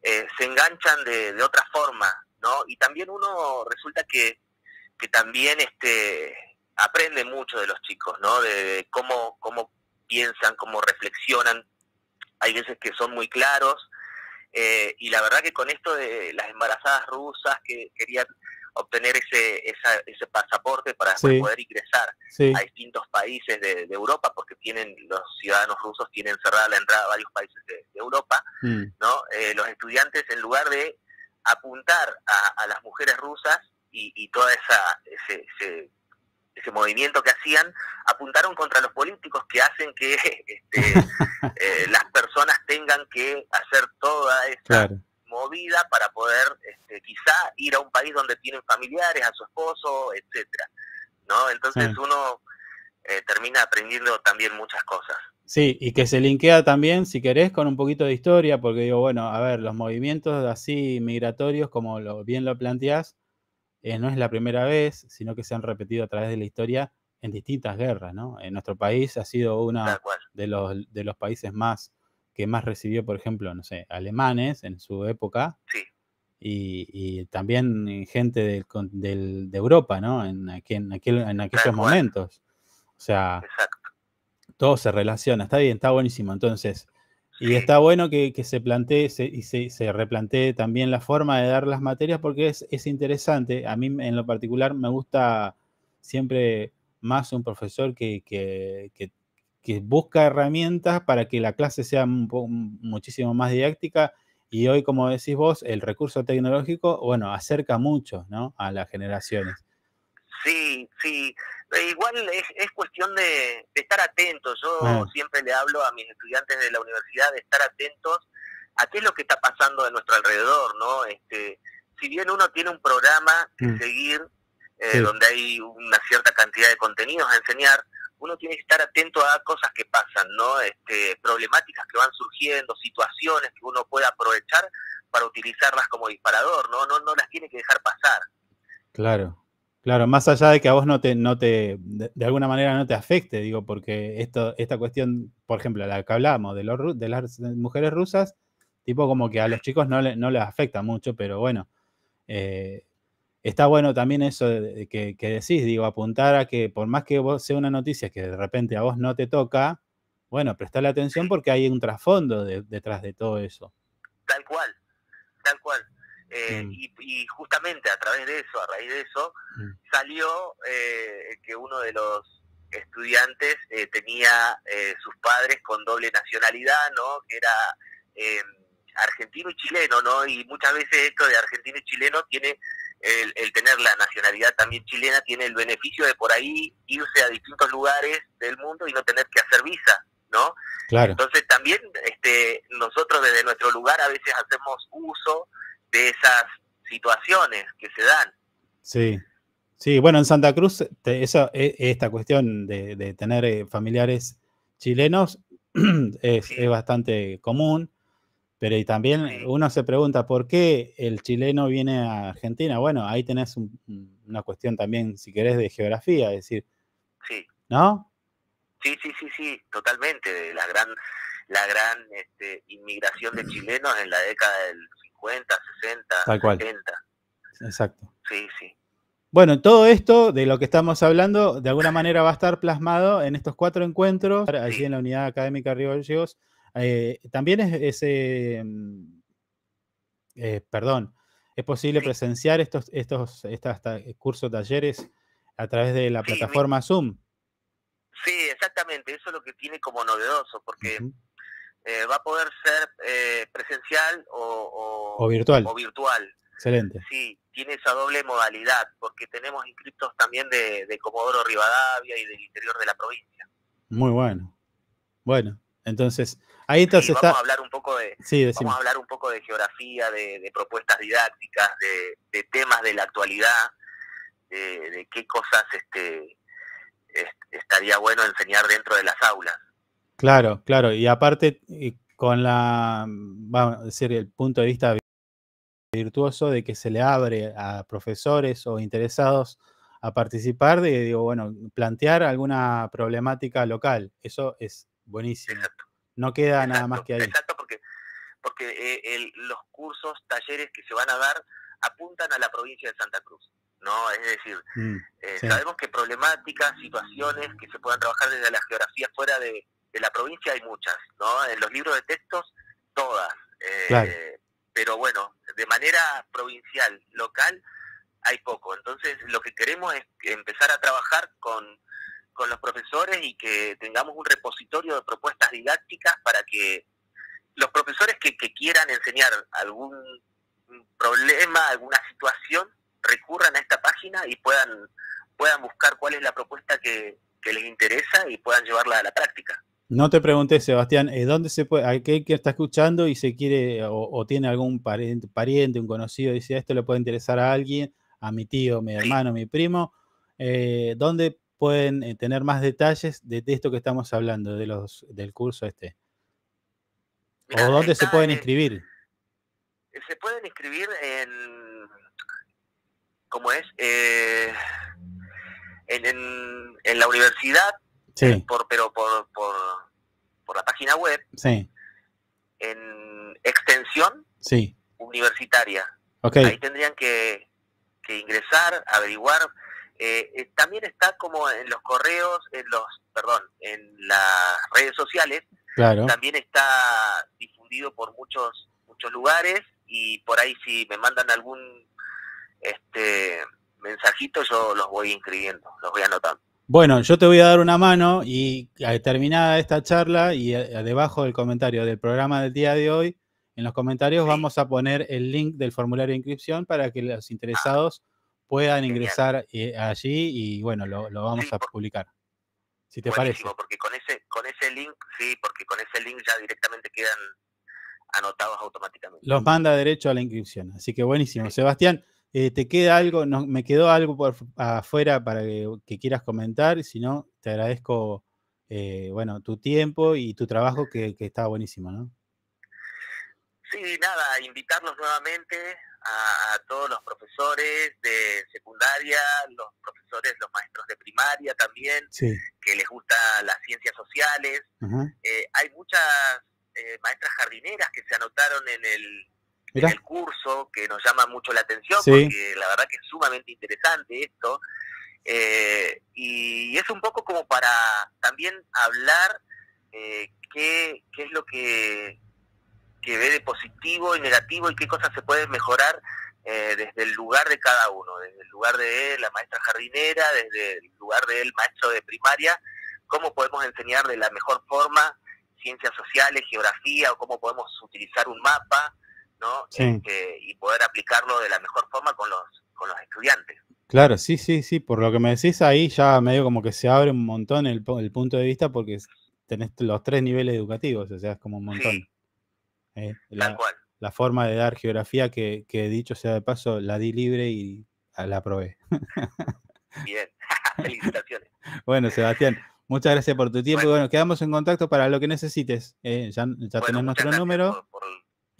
eh, se enganchan de, de otra forma, ¿no? Y también uno resulta que, que también este aprende mucho de los chicos, ¿no? De, cómo, cómo piensan, cómo reflexionan hay veces que son muy claros, eh, y la verdad que con esto de las embarazadas rusas que querían obtener ese, ese pasaporte para poder ingresar a distintos países de, Europa, porque tienen los ciudadanos rusos tienen cerrada la entrada a varios países de, Europa, mm. ¿no? Eh, los estudiantes en lugar de apuntar a, las mujeres rusas y, y toda esa ese ese movimiento que hacían, apuntaron contra los políticos que hacen que este, eh, las personas tengan que hacer toda esa movida para poder este, quizá ir a un país donde tienen familiares, a su esposo, etcétera, ¿no? Entonces uno eh, termina aprendiendo también muchas cosas. Sí, y que se linkea también, si querés, con un poquito de historia, porque digo, bueno, a ver, los movimientos así migratorios, como lo, bien lo planteás, eh, no es la primera vez, sino que se han repetido a través de la historia en distintas guerras, ¿no? En nuestro país ha sido uno de los, de los países más que más recibió, por ejemplo, no sé, alemanes en su época. Sí. Y, también gente del, de Europa, ¿no? En, aquel, en, aquellos momentos. O sea, todo se relaciona. Está bien, está buenísimo. Entonces, y está bueno que, se plantee y se, se, replantee también la forma de dar las materias porque es, es, interesante. A mí en lo particular me gusta siempre más un profesor que, que, que busca herramientas para que la clase sea muchísimo más didáctica. Y hoy, como decís vos, el recurso tecnológico, bueno, acerca mucho ¿no? a las generaciones. Sí, sí. Eh, igual es, cuestión de, estar atentos. Yo ah. siempre le hablo a mis estudiantes de la universidad de estar atentos a qué es lo que está pasando de nuestro alrededor, ¿no? Este, si bien uno tiene un programa que mm. seguir, eh, donde hay una cierta cantidad de contenidos a enseñar, uno tiene que estar atento a cosas que pasan, ¿no? Este, problemáticas que van surgiendo, situaciones que uno puede aprovechar para utilizarlas como disparador, ¿no? No, no las tiene que dejar pasar. Claro, Claro, más allá de que a vos no te, no te de, alguna manera no te afecte, digo, porque esto, esta cuestión, por ejemplo, la que hablábamos de, los, de las mujeres rusas, tipo como que a los chicos no, le, no les afecta mucho, pero bueno, eh, está bueno también eso que, decís, digo, apuntar a que por más que vos sea una noticia que de repente a vos no te toca, bueno, prestarle atención porque hay un trasfondo detrás de todo eso. Tal cual, tal cual. Eh, mm. y, justamente a través de eso, a raíz de eso, mm. salió eh, que uno de los estudiantes eh, tenía sus padres con doble nacionalidad, ¿no? Que era em, argentino y chileno, ¿no? Y muchas veces esto de argentino y chileno tiene el, tener la nacionalidad también chilena tiene el beneficio de por ahí irse a distintos lugares del mundo y no tener que hacer visa, ¿no? Claro. Entonces también este, nosotros desde nuestro lugar a veces hacemos uso de esas situaciones que se dan. Sí, sí, bueno, en Santa Cruz eso, e, esta cuestión de, tener eh, familiares chilenos es, bastante común, pero también uno se pregunta por qué el chileno viene a Argentina. Bueno, ahí tenés una cuestión también, si querés, de geografía, es decir, sí. ¿no? Sí, sí, sí, sí, totalmente. La gran, la gran este, inmigración de chilenos en la década del 50, 60, Tal cual. 70. Exacto. Sí, sí. Bueno, todo esto de lo que estamos hablando, de alguna manera va a estar plasmado en estos cuatro encuentros, allí en la Unidad Académica Río Gallegos. Eh, también es, ese, mm, eh, perdón, es posible presenciar estos, estos, estos cursos, talleres a través de la plataforma Zoom. Sí, exactamente, eso es lo que tiene como novedoso, porque eh, va a poder ser eh, presencial o, virtual. o virtual. Excelente. Sí, tiene esa doble modalidad, porque tenemos inscriptos también de, Comodoro Rivadavia y del interior de la provincia. Muy bueno. Bueno, entonces, ahí entonces vamos a hablar un poco de vamos a hablar un poco de geografía, de, propuestas didácticas, de, temas de la actualidad, de, qué cosas este estaría bueno enseñar dentro de las aulas. Claro, claro. Y aparte, con la, vamos a decir, el punto de vista virtuoso de que se le abre a profesores o interesados a participar de, digo, bueno, plantear alguna problemática local. Eso es buenísimo. No queda nada más que ahí. Exacto, porque, porque eh, los cursos, talleres que se van a dar apuntan a la provincia de Santa Cruz. ¿no? Es decir, mm, eh, sabemos que problemáticas, situaciones que se puedan trabajar desde la geografía fuera de, de la provincia hay muchas, ¿no? En los libros de textos, todas. Eh, pero bueno, de manera provincial, local, hay poco. Entonces, lo que queremos es empezar a trabajar con, con los profesores y que tengamos un repositorio de propuestas didácticas para que los profesores que, que quieran enseñar algún problema, alguna situación, recurran a esta página y puedan, puedan buscar cuál es la propuesta que, que les interesa y puedan llevarla a la práctica. No te pregunté, Sebastián, eh, ¿dónde se puede, aquel que está escuchando y se quiere o, tiene algún pariente, pariente, un conocido, dice, esto le puede interesar a alguien, a mi tío, mi hermano, mi primo, eh, ¿dónde pueden eh, tener más detalles de, esto que estamos hablando, de los, del curso este? ¿O dónde se pueden inscribir? Se pueden inscribir en, ¿cómo es? en, en la universidad Sí. Por, pero por, por, por la página web. Sí. En extensión sí. universitaria. Okay. Ahí tendrían que, que ingresar, averiguar. Eh, eh, también está como en los correos, en los, perdón, en las redes sociales. Claro. También está difundido por muchos muchos lugares y por ahí si me mandan algún este mensajito yo los voy inscribiendo, los voy anotando. Bueno, yo te voy a dar una mano y terminada esta charla y eh, debajo del comentario del programa del día de hoy, en los comentarios vamos a poner el link del formulario de inscripción para que los interesados puedan ingresar eh, allí y bueno, lo, vamos a publicar. Si te parece. Porque con ese, con ese link, sí, porque con ese link ya directamente quedan anotados automáticamente. Los manda derecho a la inscripción. Así que buenísimo. Sebastián, Eh, ¿Te queda algo? No, ¿Me quedó algo por afuera para que, quieras comentar? Si no, te agradezco eh, bueno, tu tiempo y tu trabajo que, que está buenísimo, ¿no? Sí, nada, invitarlos nuevamente a, todos los profesores de secundaria, los profesores, los maestros de primaria también, que les gusta las ciencias sociales. Eh, hay muchas eh, maestras jardineras que se anotaron en el, el curso, que nos llama mucho la atención, porque la verdad que es sumamente interesante esto. Eh, y es un poco como para también hablar qué, qué es lo que que ve de positivo y negativo y qué cosas se pueden mejorar eh, desde el lugar de cada uno, desde el lugar de la maestra jardinera, desde el lugar del maestro de primaria, cómo podemos enseñar de la mejor forma ciencias sociales, geografía, o cómo podemos utilizar un mapa, ¿no? Este, y poder aplicarlo de la mejor forma con los, con los estudiantes. Claro, sí, sí, sí, por lo que me decís ahí ya medio como que se abre un montón el, el punto de vista porque tenés los tres niveles educativos, o sea, es como un montón. Eh, la, forma de dar geografía que, dicho sea de paso, la di libre y la aprobé. Bien, felicitaciones. Bueno, Sebastián, muchas gracias por tu tiempo. Bueno, quedamos en contacto para lo que necesites. Eh, ya ya tenés nuestro número.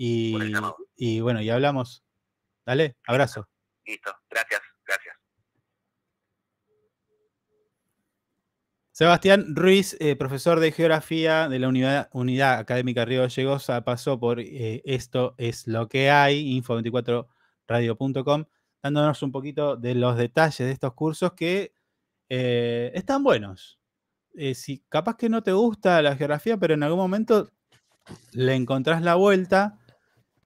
Y, bueno, y hablamos. Dale, abrazo. Listo, gracias, gracias. Sebastián Ruiz, eh, profesor de geografía de la Unidad, Académica Río Gallegos, pasó por eh, Esto es lo que hay, info24radio.com, dándonos un poquito de los detalles de estos cursos que eh, están buenos. si capaz que no te gusta la geografía, pero en algún momento le encontrás la vuelta,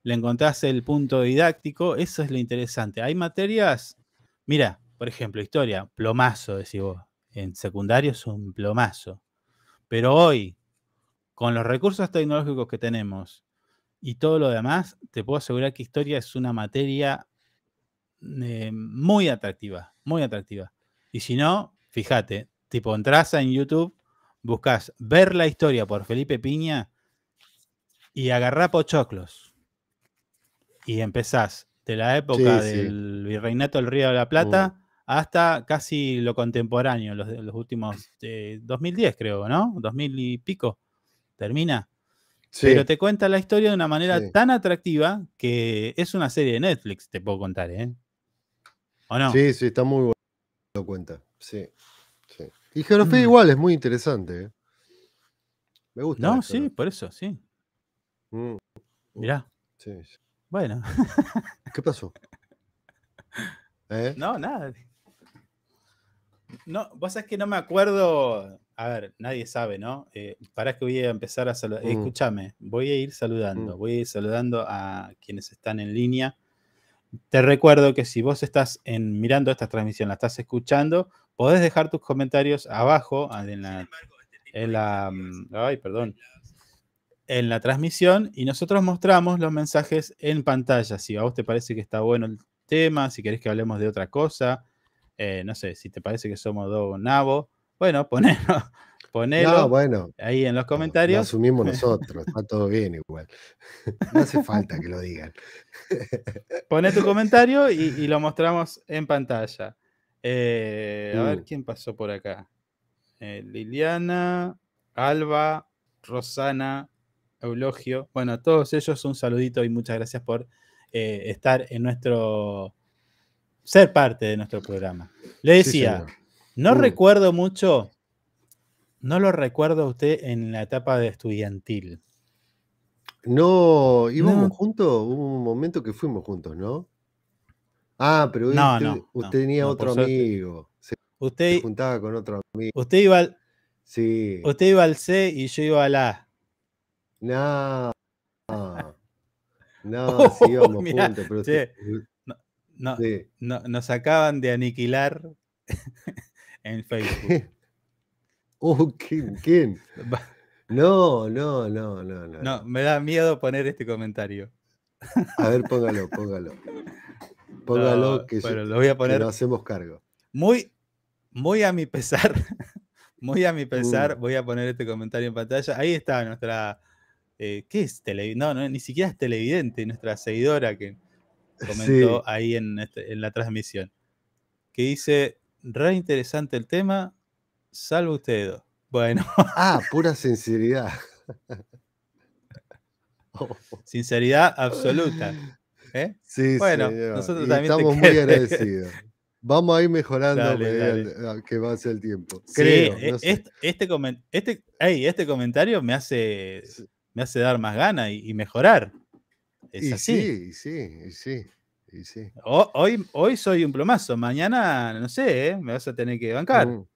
le encontrás el punto didáctico, eso es lo interesante. Hay materias, mira, por ejemplo, historia, plomazo, decís vos en secundario es un plomazo. Pero hoy, con los recursos tecnológicos que tenemos y todo lo demás, te puedo asegurar que historia es una materia eh, muy atractiva, muy atractiva. Y si no, fíjate, tipo entras en YouTube, buscas ver la historia por Felipe Piña y agarrá pochoclos. Y empezás de la época del Virreinato del Río de la Plata hasta casi lo contemporáneo, los, los últimos 2010 eh, creo, ¿no? 2000 y pico termina. Pero te cuenta la historia de una manera tan atractiva que es una serie de Netflix, te puedo contar, ¿eh? ¿O no? Sí, sí, está muy bueno. Lo cuenta, sí. Y geografía mm. igual, es muy interesante, ¿eh? Me gusta. No, sí, por eso, sí. Mm. Mirá. Sí. Bueno. ¿Qué pasó? ¿Eh? No, nada. No, vos sabés que no me acuerdo. A ver, nadie sabe, ¿no? Eh, para que voy a empezar a saludar. Mm. escúchame, voy a ir saludando. Mm. Voy a ir saludando a quienes están en línea. Te recuerdo que si vos estás en, mirando esta transmisión, la estás escuchando, podés dejar tus comentarios abajo en la, en la mm, ay, perdón, en la transmisión y nosotros mostramos los mensajes en pantalla. Si a vos te parece que está bueno el tema, si querés que hablemos de otra cosa, eh, no sé, si te parece que somos dos nabos, bueno, ponelo, ponelo bueno, ahí en los comentarios. Lo asumimos nosotros, está todo bien igual. No hace falta que lo digan. Poné tu comentario y, lo mostramos en pantalla. Eh, a ver mm. quién pasó por acá. Eh, Liliana, Alba, Rosana, Eulogio. Bueno, a todos ellos un saludito y muchas gracias por estar en nuestro ser parte de nuestro programa. Le decía, no recuerdo mucho, no lo recuerdo a usted en la etapa de estudiantil. No, íbamos juntos, hubo un momento que fuimos juntos, ¿no? Ah, pero usted, tenía otro amigo. Se, usted juntaba con otro amigo. Usted iba al, sí. Usted iba al C y yo iba al A. No. No, sí íbamos juntos, pero usted, no, no, nos acaban de aniquilar en Facebook. Uh, ¿quién? No, no, no, no, no. No, me da miedo poner este comentario. A ver, póngalo, póngalo. Póngalo que, lo voy a poner. hacemos cargo. Muy, muy a mi pesar, muy a mi pesar, mm. voy a poner este comentario en pantalla. Ahí está nuestra. Eh, ¿Qué es televidente? No, no, ni siquiera es televidente, nuestra seguidora que comentó ahí en, este, en la transmisión. Que dice, re interesante el tema, salvo ustedes Bueno. Ah, pura sinceridad. Sinceridad absoluta. ¿eh? Sí, bueno, nosotros también estamos muy agradecidos. Vamos a ir mejorando que va a ser el tiempo. Creo, e, este, este, este, este, comentario me hace, me hace dar más ganas y, mejorar. Es y así. Sí, sí, sí. sí. hoy, hoy soy un plomazo, mañana, no sé, ¿eh? me vas a tener que bancar. Mm.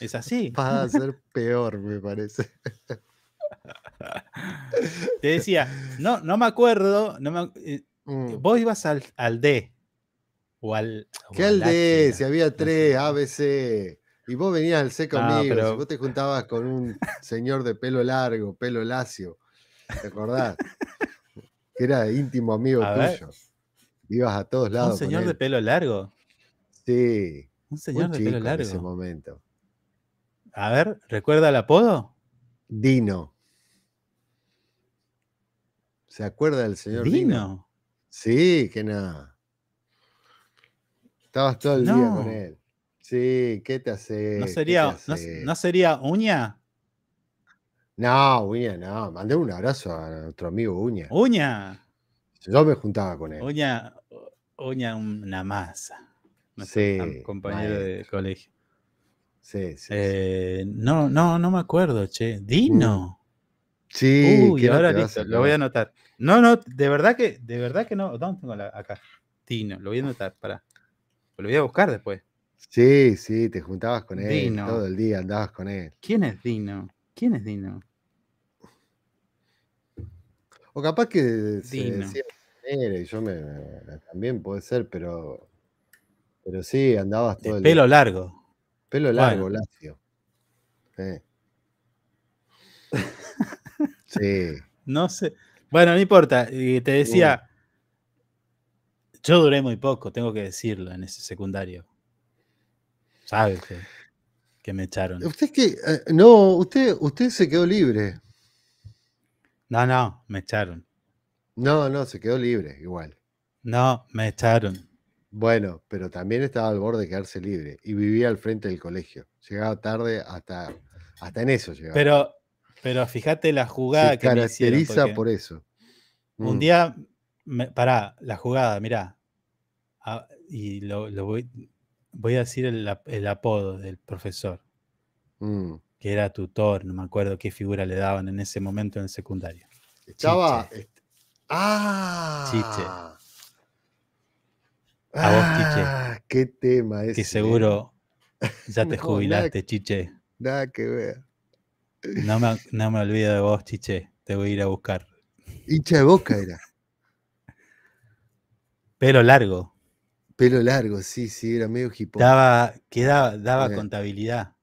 Es así. Va a ser peor, me parece. Te decía, no, no me acuerdo. Eh, mm. Vos ibas al, al, D. O al. ¿Qué al, D? Si había tres, ABC. Y vos venías al C conmigo. Si vos te juntabas con un señor de pelo largo, pelo lacio. ¿Te acordás? que era íntimo amigo tuyo. Ibas a todos lados. ¿Un señor de pelo largo? Sí. Un señor de pelo largo. En ese momento. A ver, ¿recuerda el apodo? Dino. ¿Se acuerda del señor Dino? Sí, que nada. Estabas todo el día con él. Sí, ¿qué te hace? ¿No sería, ¿no, sería Uña? No, Uña, no. Mandé un abrazo a nuestro amigo Uña. Uña. Yo me juntaba con él. Uña, Uña una masa. Sí. Compañero de colegio. Sí, sí, eh, No, no, no me acuerdo, che. Dino. Mm. Sí, Uy, ahora listo, lo voy a anotar. No, no, de verdad que, de verdad que no. ¿Dónde tengo la, acá? Dino, lo voy a anotar, para. Lo voy a buscar después. Sí, sí, te juntabas con él todo el día, andabas con él. ¿Quién es Dino? ¿Quién es Dino? O capaz que Dino. se decía yo me, también puede ser, pero pero sí, andabas todo el pelo largo. Pelo largo, lacio. Sí. sí. No sé. Bueno, no importa. te decía, yo duré muy poco, tengo que decirlo, en ese secundario. Sabes que, me echaron. Usted que, eh, no, usted, usted se quedó libre. No, no, me echaron. No, no, se quedó libre, igual. No, me echaron. Bueno, pero también estaba al borde de quedarse libre y vivía al frente del colegio. Llegaba tarde hasta, hasta en eso llegaba. Pero, pero fíjate la jugada que caracteriza me por eso. Un mm. día, pará, la jugada, mirá. Ah, y lo, voy, voy, a decir el, apodo del profesor, mm. que era tutor, no me acuerdo qué figura le daban en ese momento en el secundario. Estaba. Ah. Chiche. A vos, Chiche. Ah, qué tema es. Que seguro ya te jubilaste, Chiche. Nada que ver. No me, no me olvido de vos, Chiche. Te voy a ir a buscar. Hincha de boca era. Pelo largo. Pelo largo, sí, sí, era medio hipo. Daba, que daba, eh. contabilidad.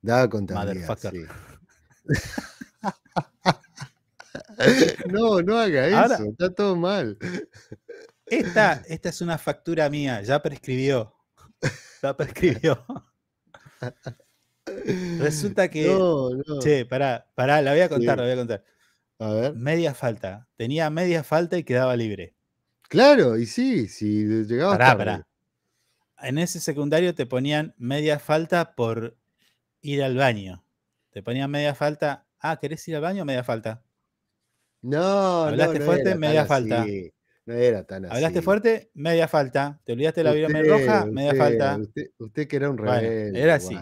Daba contabilidad. Sí. no, no haga eso, está todo mal. Esta, esta es una factura mía, ya prescribió. Ya prescribió. Resulta que. No, no. Che, pará, pará, la voy a contar, la voy a contar. A ver. Media falta. Tenía media falta y quedaba libre. Claro, y sí, si llegaba pará, Pará. En ese secundario te ponían media falta por ir al baño. Te ponían media falta. Ah, ¿querés ir al baño o media falta? No, Hablaste no, fuerte, media falta. No era tan así. Hablaste fuerte, media falta. Te olvidaste la virome roja, media falta. Usted, que era un rebelde. era así.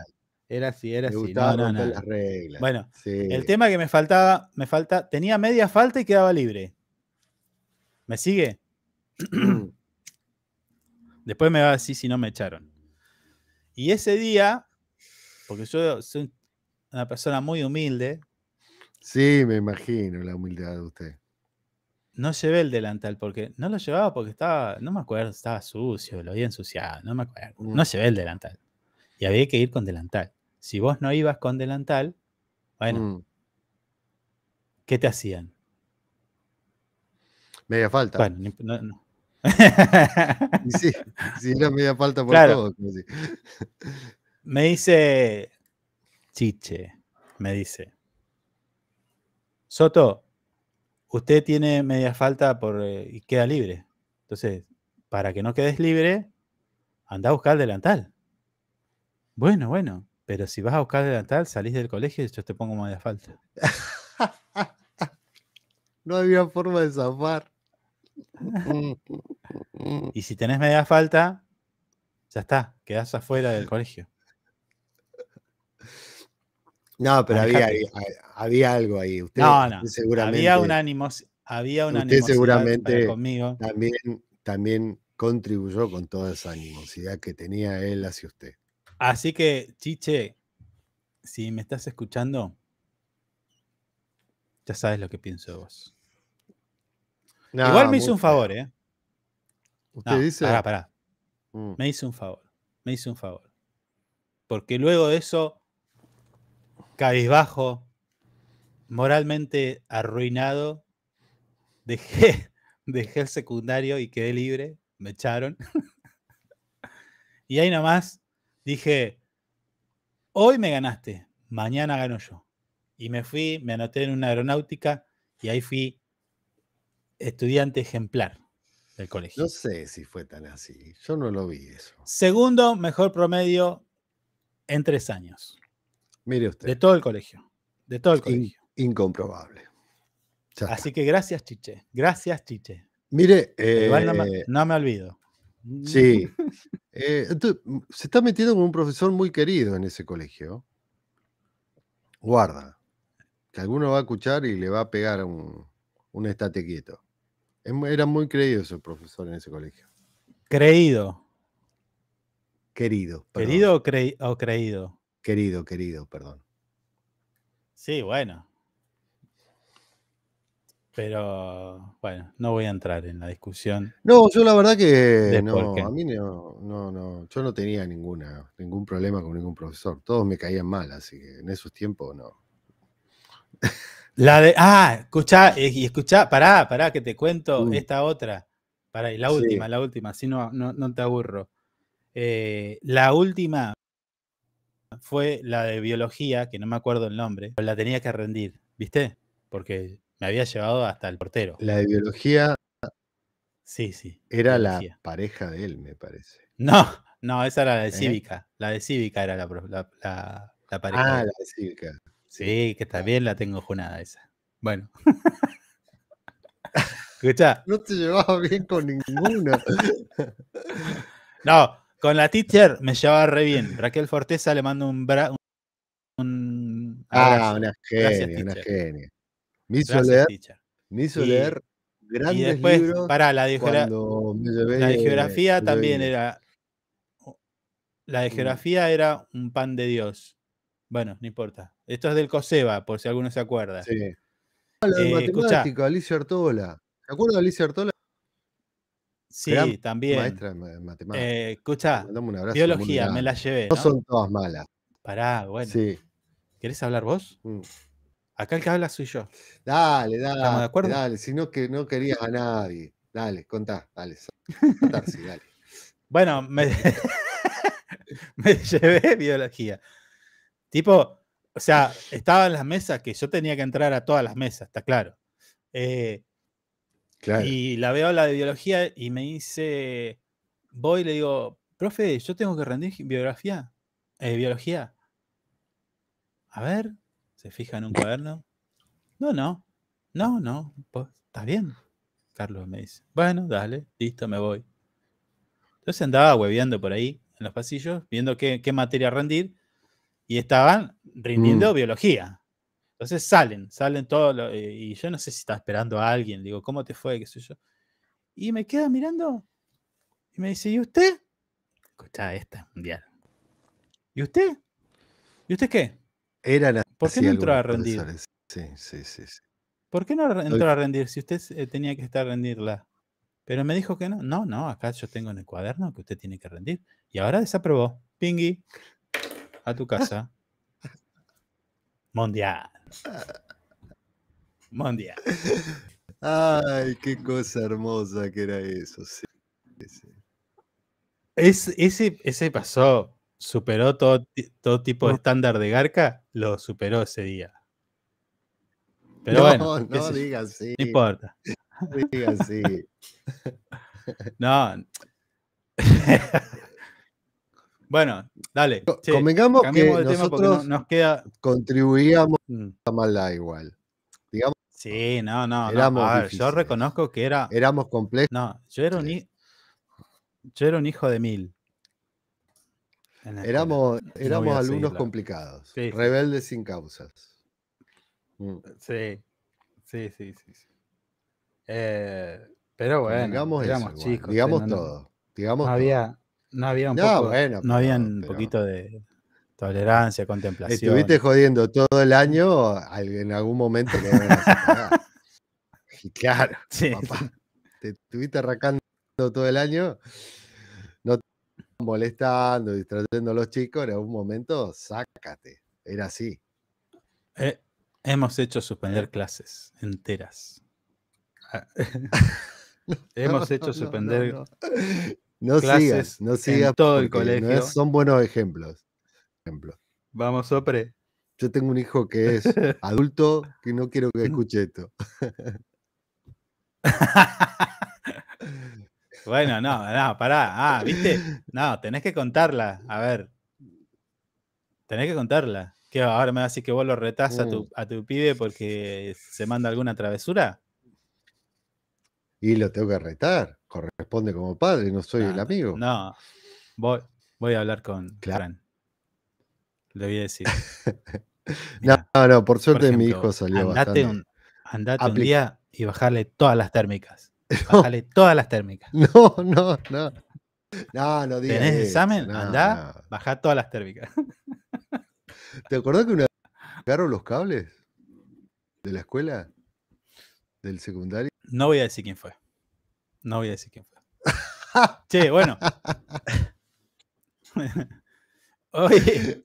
Era así, era así. No, no, no. Las reglas. Bueno, el tema que me faltaba, me falta, tenía media falta y quedaba libre. ¿Me sigue? Después me va a decir si no me echaron. Y ese día, porque yo soy una persona muy humilde. Sí, me imagino la humildad de usted no llevé el delantal porque no lo llevaba porque estaba, no me acuerdo, estaba sucio, lo había ensuciado, no me acuerdo. Mm. No llevé el delantal. Y había que ir con delantal. Si vos no ibas con delantal, bueno, mm. ¿qué te hacían? Media falta. Bueno, no, no. sí, sí, era media falta por todo. Me dice Chiche, me dice, Soto, usted tiene media falta por, eh, y queda libre. Entonces, para que no quedes libre, anda a buscar el delantal. Bueno, bueno, pero si vas a buscar el delantal, salís del colegio y yo te pongo media falta. no había forma de zafar. y si tenés media falta, ya está, quedás afuera del colegio. No, pero había, había, algo ahí. Usted, no, no. Seguramente, había un ánimo, había un usted seguramente conmigo. También, también contribuyó con toda esa animosidad que tenía él hacia usted. Así que, Chiche, si me estás escuchando, ya sabes lo que pienso de vos. Igual me hizo un favor, ¿eh? Usted dice. Pará, pará. Mm. Me hizo un favor. Me hizo un favor. Porque luego de eso cabizbajo, moralmente arruinado, dejé, dejé el secundario y quedé libre, me echaron. y ahí nomás dije, hoy me ganaste, mañana gano yo. Y me fui, me anoté en una aeronáutica y ahí fui estudiante ejemplar del colegio. No sé si fue tan así, yo no lo vi eso. Segundo mejor promedio en tres años. Mire usted. De todo el colegio. De todo el colegio. incomprobable. Así que gracias, Chiche. Gracias, Chiche. Mire. no, me, olvido. Sí. Eh, se está metiendo con un profesor muy querido en ese colegio. Guarda. Que alguno va a escuchar y le va a pegar un, un estate quieto. Era muy creído ese profesor en ese colegio. Creído. Querido. ¿Querido o creído? Querido, querido, perdón. Sí, bueno. Pero bueno, no voy a entrar en la discusión. No, yo la verdad que no, a mí no, no, no, yo no tenía ninguna, ningún problema con ningún profesor. Todos me caían mal, así que en esos tiempos no. La de, ah, escucha, y escucha, pará, pará, que te cuento esta otra. Pará, y la última, la última, si no, no, te aburro. Eh, la última fue la de biología, que no me acuerdo el nombre, pero la tenía que rendir, ¿viste? Porque me había llevado hasta el portero. La de biología. Sí, sí. Era la pareja de él, me parece. No, no, esa era la de ¿Eh? cívica. La de cívica era la, la, pareja. Ah, la de cívica. Sí, que también la tengo junada esa. Bueno. Escucha. No te llevaba bien con ninguna. no, con la teacher me llevaba re bien. Raquel Forteza le mando un, un, Ah, una genia, una genia. Me hizo leer, me hizo leer grandes y después, libros. Para la de, la de geografía también era. La de mm. geografía era un pan de Dios. Bueno, no importa. Esto es del COSEBA, por si alguno se acuerda. Sí. La de eh, matemática, Alicia Artola. ¿Se acuerda de Alicia Artola? Sí, también. Maestra de matemáticas. Eh, escucha, biología, me la llevé. ¿no? son todas malas. Pará, bueno. Sí. ¿Querés hablar vos? Mm. Acá el que habla soy yo. Dale, dale. ¿Estamos de acuerdo? Dale, si no, que no querías a nadie. Dale, contá, dale. dale. Bueno, me, me llevé biología. Tipo, o sea, estaba en las mesas que yo tenía que entrar a todas las mesas, está claro. Eh, y la veo la de biología y me dice, voy y le digo, profe, yo tengo que rendir biografía, eh, biología. A ver, se fija en un cuaderno. No, no, no, no, está bien. Carlos me dice, bueno, dale, listo, me voy. Entonces andaba hueveando por ahí en los pasillos, viendo qué, materia rendir, y estaban rindiendo mm. biología. Entonces salen, salen todos, eh, y yo no sé si está esperando a alguien, digo, ¿cómo te fue? ¿Qué sé yo? Y me queda mirando y me dice, ¿y usted? Escucha, esta es mundial. ¿Y usted? ¿Y usted qué? Era ¿Por qué no entró a rendir? Sí, sí, sí, sí. ¿Por qué no entró a rendir si usted eh, tenía que estar a rendirla? Pero me dijo que no. No, no, acá yo tengo en el cuaderno que usted tiene que rendir. Y ahora desaprobó. Pingui, a tu casa. Mundial. Mundial. Ay, qué cosa hermosa que era eso. Sí, Es, ese, ese pasó, superó todo, todo tipo de estándar de Garca, lo superó ese día. Pero no, bueno, no digas sí. No importa. No digas sí. no. bueno, dale. Convengamos que nosotros nos queda... contribuíamos mm. a maldad igual. Digamos, sí, no, no. no. A ver, yo reconozco que era. Éramos complejos. No, yo era un, yo era un hijo de mil. Éramos, éramos alumnos complicados, rebeldes sin causas. Mm. Sí, sí, sí, sí. Eh, pero bueno, digamos éramos chicos. Digamos todo. Digamos no, Había, no había un poco, no había un poquito de tolerancia, contemplación. Estuviste jodiendo todo el año, en algún momento le claro, papá, te estuviste arrancando todo el año molestando, distrayendo a los chicos, en algún momento, sácate. Era así. Eh, hemos hecho suspender clases enteras. Ah, hemos hecho suspender no, no sigas, todo el colegio. son buenos ejemplos. Vamos, Sopre. Yo tengo un hijo que es adulto que no quiero que escuche esto. Bueno, no, no, pará. Ah, ¿viste? No, tenés que contarla. A ver. Tenés que contarla. ¿Qué, ahora me vas a decir que vos lo retás a, tu, mm. a tu pibe porque se manda alguna travesura? Y lo tengo que retar. Corresponde como padre, no soy el amigo. No. Voy, voy a hablar con Clara. Le voy a decir. no, no, por suerte mi hijo salió andate Un, andate un día y bajarle todas las térmicas. Bájale todas las térmicas. No, no, no. No, no digas. ¿Tenés examen? Andá, baja todas las térmicas. ¿Te acordás que una agarró los cables de la escuela? ¿Del secundario? No voy a decir quién fue. No voy a decir quién fue. che, bueno. hoy,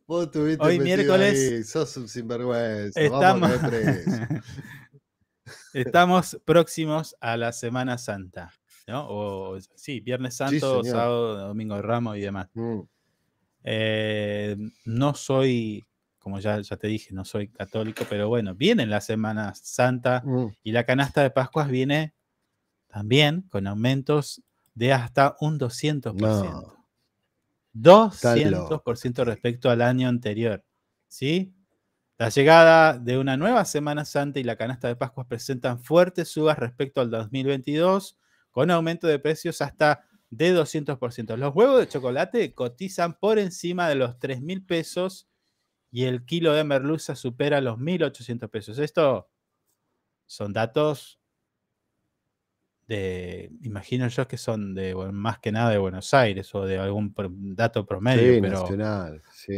hoy miércoles. Sos un sinvergüenza. Estamos, Estamos próximos a la Semana Santa, ¿no? O sí, Viernes Santo, sábado, Domingo de Ramos y demás. Mm. Eh, no soy, como ya, ya te dije, no soy católico, pero bueno, viene la Semana Santa mm. y la canasta de Pascuas viene también con aumentos de hasta un 200%. 200% respecto al año anterior. ¿Sí? La llegada de una nueva Semana Santa y la canasta de Pascuas presentan fuertes subas respecto al 2022, con aumento de precios hasta de 200%. Los huevos de chocolate cotizan por encima de los 3 mil pesos y el kilo de merluza supera los 1.800 pesos. Esto son datos de, imagino yo que son de más que nada de Buenos Aires o de algún dato promedio, pero nacional, sí.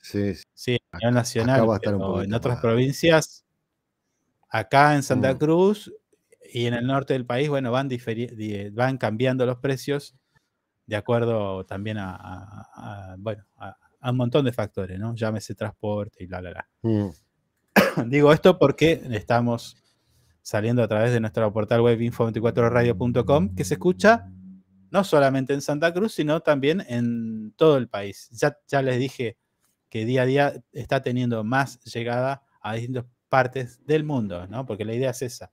Sí, sí. a nivel nacional, en otras provincias, acá en Santa mm. Cruz y en el norte del país, bueno, van, van cambiando los precios de acuerdo también a, bueno, a, un montón de factores, ¿no? Llámese transporte y bla, bla, bla. Mm. Digo esto porque estamos saliendo a través de nuestro portal web info24radio.com que se escucha no solamente en Santa Cruz, sino también en todo el país. Ya, ya les dije que día a día está teniendo más llegada a distintas partes del mundo, ¿no? Porque la idea es esa,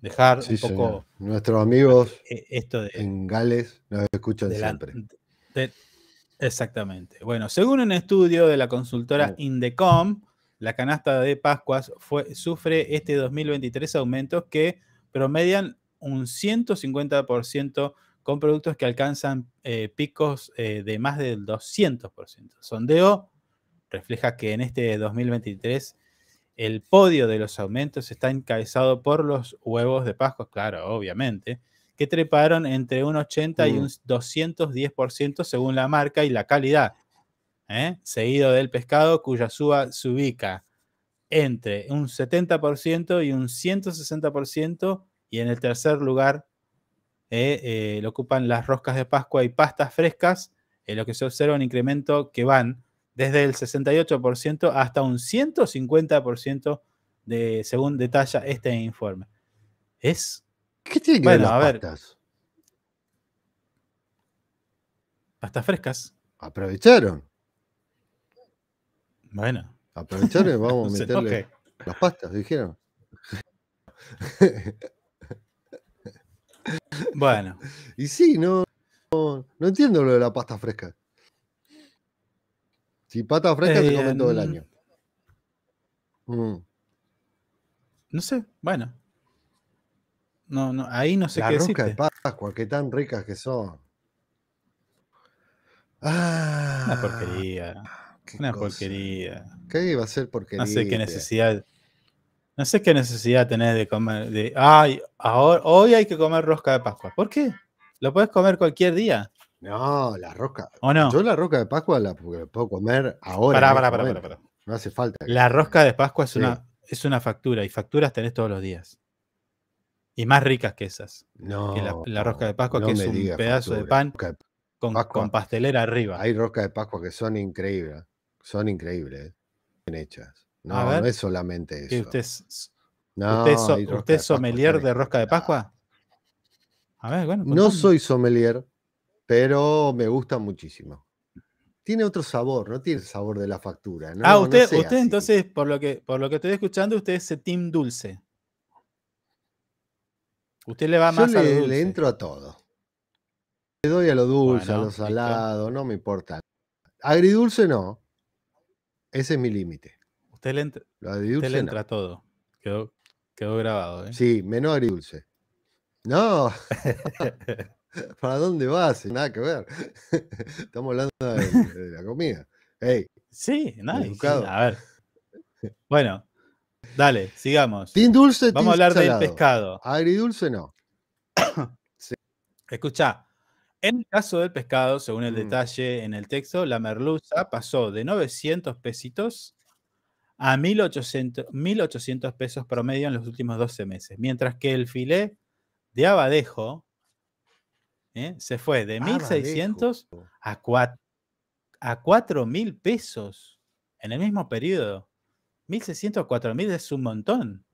dejar un poco... Nuestros amigos e, esto en Gales nos escuchan siempre. exactamente. Bueno, según un estudio de la consultora Indecom, la canasta de Pascuas fue, sufre este 2023 aumentos que promedian un 150% con productos que alcanzan eh, picos eh, de más del 200%. Sondeo refleja que en este 2023 el podio de los aumentos está encabezado por los huevos de Pascua, claro, obviamente, que treparon entre un 80 y un 210% según la marca y la calidad, ¿eh? seguido del pescado cuya suba se ubica entre un 70% y un 160%, y en el tercer lugar ¿eh? Eh, lo ocupan las roscas de Pascua y pastas frescas, en lo que se observa un incremento que van desde el 68% hasta un 150% de, según detalla este informe. Es. ¿Qué tiene que bueno, ver a ver, pastas? Pastas frescas. Aprovecharon. Bueno. Aprovecharon y vamos a meterle las pastas, dijeron. Bueno. Y sí, no, no, entiendo lo de la pasta fresca. Si pasta fresca se come todo el Eh, año. Mm. No sé, bueno. No, no, ahí no sé La qué rosca de decirte. Pascua, qué tan ricas que son. Ah, Una porquería. Qué Una cosa. porquería. ¿Qué iba a ser porquería? No sé qué necesidad. No sé qué necesidad tenés de comer. De, ay, ahora, hoy hay que comer rosca de Pascua. ¿Por qué? Lo puedes comer cualquier día. No, la rosca. ¿O no? Yo la rosca de Pascua la pu- puedo comer ahora. Pará, pará, este pará, pará, pará. No hace falta. que- La rosca de Pascua es, Sí. una, es una factura y facturas tenés todos los días. Y más ricas que esas. No. que la, la rosca de Pascua, no que es un pedazo de pan Rosca con, con pastelera arriba. Hay roscas de Pascua que son increíbles. Son increíbles. Bien hechas. No, A ver, no es solamente ¿Que eso. usted, es- No, usted, so- usted sommelier de rosca de. Pascua? A ver, bueno. No soy sommelier, pero me gusta muchísimo. Tiene otro sabor, no tiene el sabor de la factura. No, ah, usted, usted así. entonces, por lo que por lo que estoy escuchando, usted es team dulce. Usted le va Yo más a lo dulce. le entro a todo. Le doy a lo dulce, a lo salado, no me importa. Agridulce no. Ese es mi límite. Usted le, entra, usted le todo. Quedó, quedó grabado. ¿eh? Sí, menos agridulce. No. ¿Para dónde vas? Nada que ver. Estamos hablando de, de la comida. Ey, Sí. Educado. A ver. Bueno, dale, sigamos. tin dulce, Vamos a hablar del pescado. Agridulce no. Escucha, en el caso del pescado, según el Mm. detalle en el texto, la merluza pasó de 900 pesitos a 1800, 1800 pesos promedio en los últimos 12 meses, mientras que el filé de abadejo ¿eh? se fue de 1600 a, cua- a 4000 pesos en el mismo periodo. 1600 a 4000 es un montón.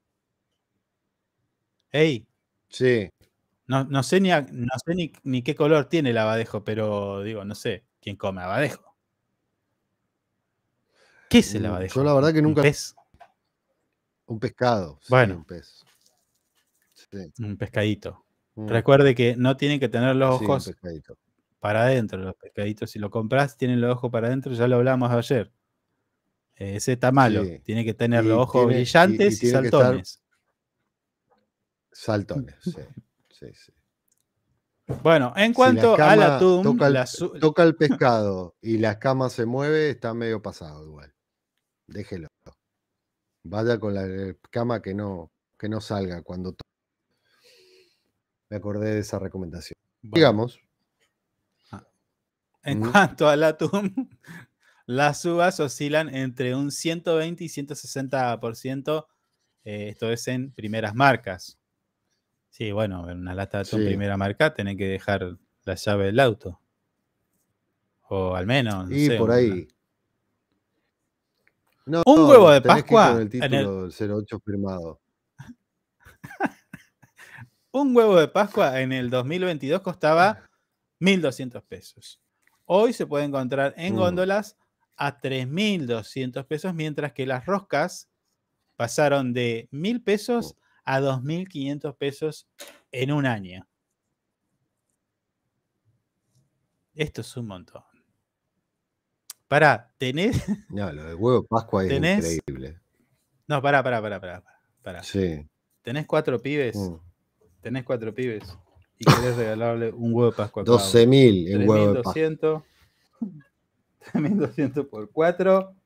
Ey, Sí. No, no sé, ni, a- no sé ni, ni qué color tiene el abadejo, pero digo, no sé, ¿quién come abadejo? ¿Qué es el Mm, abadejo? yo la verdad que ¿Un nunca- pez? Un pescado. sí, Bueno. un pez. Sí. Un pescadito. Mm, Recuerde que no tienen que tener los un ojos para adentro los pescaditos. Si lo compras, tienen los ojos para adentro, ya lo hablamos ayer. Ese está malo. Tiene que tener Y los ojos tiene- y- y brillantes y, estar- saltones. Saltones, sí. Sí, sí. Bueno, en Si la cuanto atún, toca el, la su- toca el pescado y la cama se mueve, está medio pasado igual. Déjelo. Vaya con la eh, cama que no, que no salga cuando to- Me acordé de esa recomendación. bueno, Digamos, en Mm. cuanto al atún, las uvas oscilan entre un 120 y 160%. eh, esto es en primeras marcas. Sí, bueno, en una lata de atún Sí. primera marca tenés que dejar la llave del auto. O al menos. no y sé, por una- ahí. No, Un huevo de Pascua Con el en el- título del 08 firmado. Un huevo de Pascua en el 2022 costaba 1.200 pesos. Hoy se puede encontrar en Mm. góndolas a 3.200 pesos, mientras que las roscas pasaron de 1.000 pesos a 2.500 pesos en un año. Esto es un montón. Para, tener. No, lo del huevo de Pascua es ¿Tenés? increíble. No, pará, pará, pará, pará. pará. Sí. Tenés cuatro pibes. mm. Tenés cuatro pibes. Y querés regalarle un huevo de Pascua. a cada uno. 12.000 en huevo de Pascua. 3200. 3200 por 4.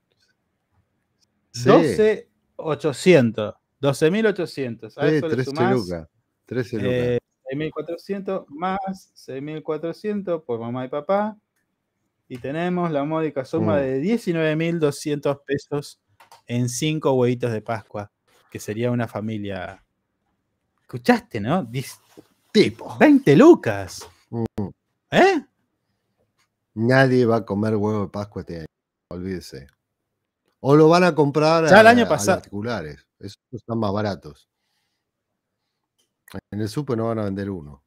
Sí. 12800. 12800. A Sí, eso le 13 sumás lucas. 13 lucas. eh, 6400 más 6400 por mamá y papá. Y tenemos la módica suma Mm. de 19.200 pesos en 5 huevitos de Pascua, que sería una familia. ¿Escuchaste, no? Tipo. 20 lucas. Mm. ¿Eh? Nadie va a comer huevo de Pascua este año. Olvídese. O lo van a comprar Ya el año a pasado- particulares. Esos están más baratos. En el super no van a vender uno.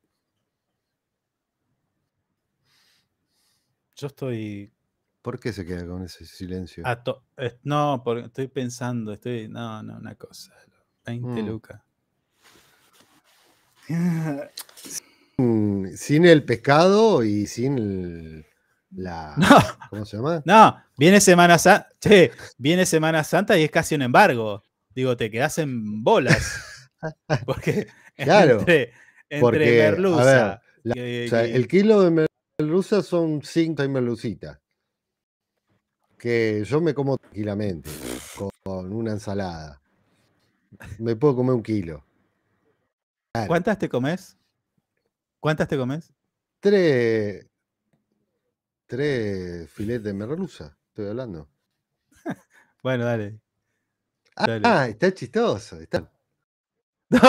Yo estoy. ¿Por qué se queda con ese silencio? to- eh, no, porque estoy pensando, estoy. No, no, una cosa. 20 Mm. lucas. sin, el pescado y sin la. ¿Cómo se llama? No, viene Semana Santa. viene Semana Santa y es casi un embargo. Digo, te quedas en bolas. Porque claro, entre, merluza. el kilo de merluza son cinco y merlucitas. Que yo me como tranquilamente con una ensalada. Me puedo comer un kilo. ¿Cuántas te comes? ¿Cuántas te comes? Tres. Tres filetes de merluza, estoy hablando. bueno, dale. Ah, está chistoso. Está... No.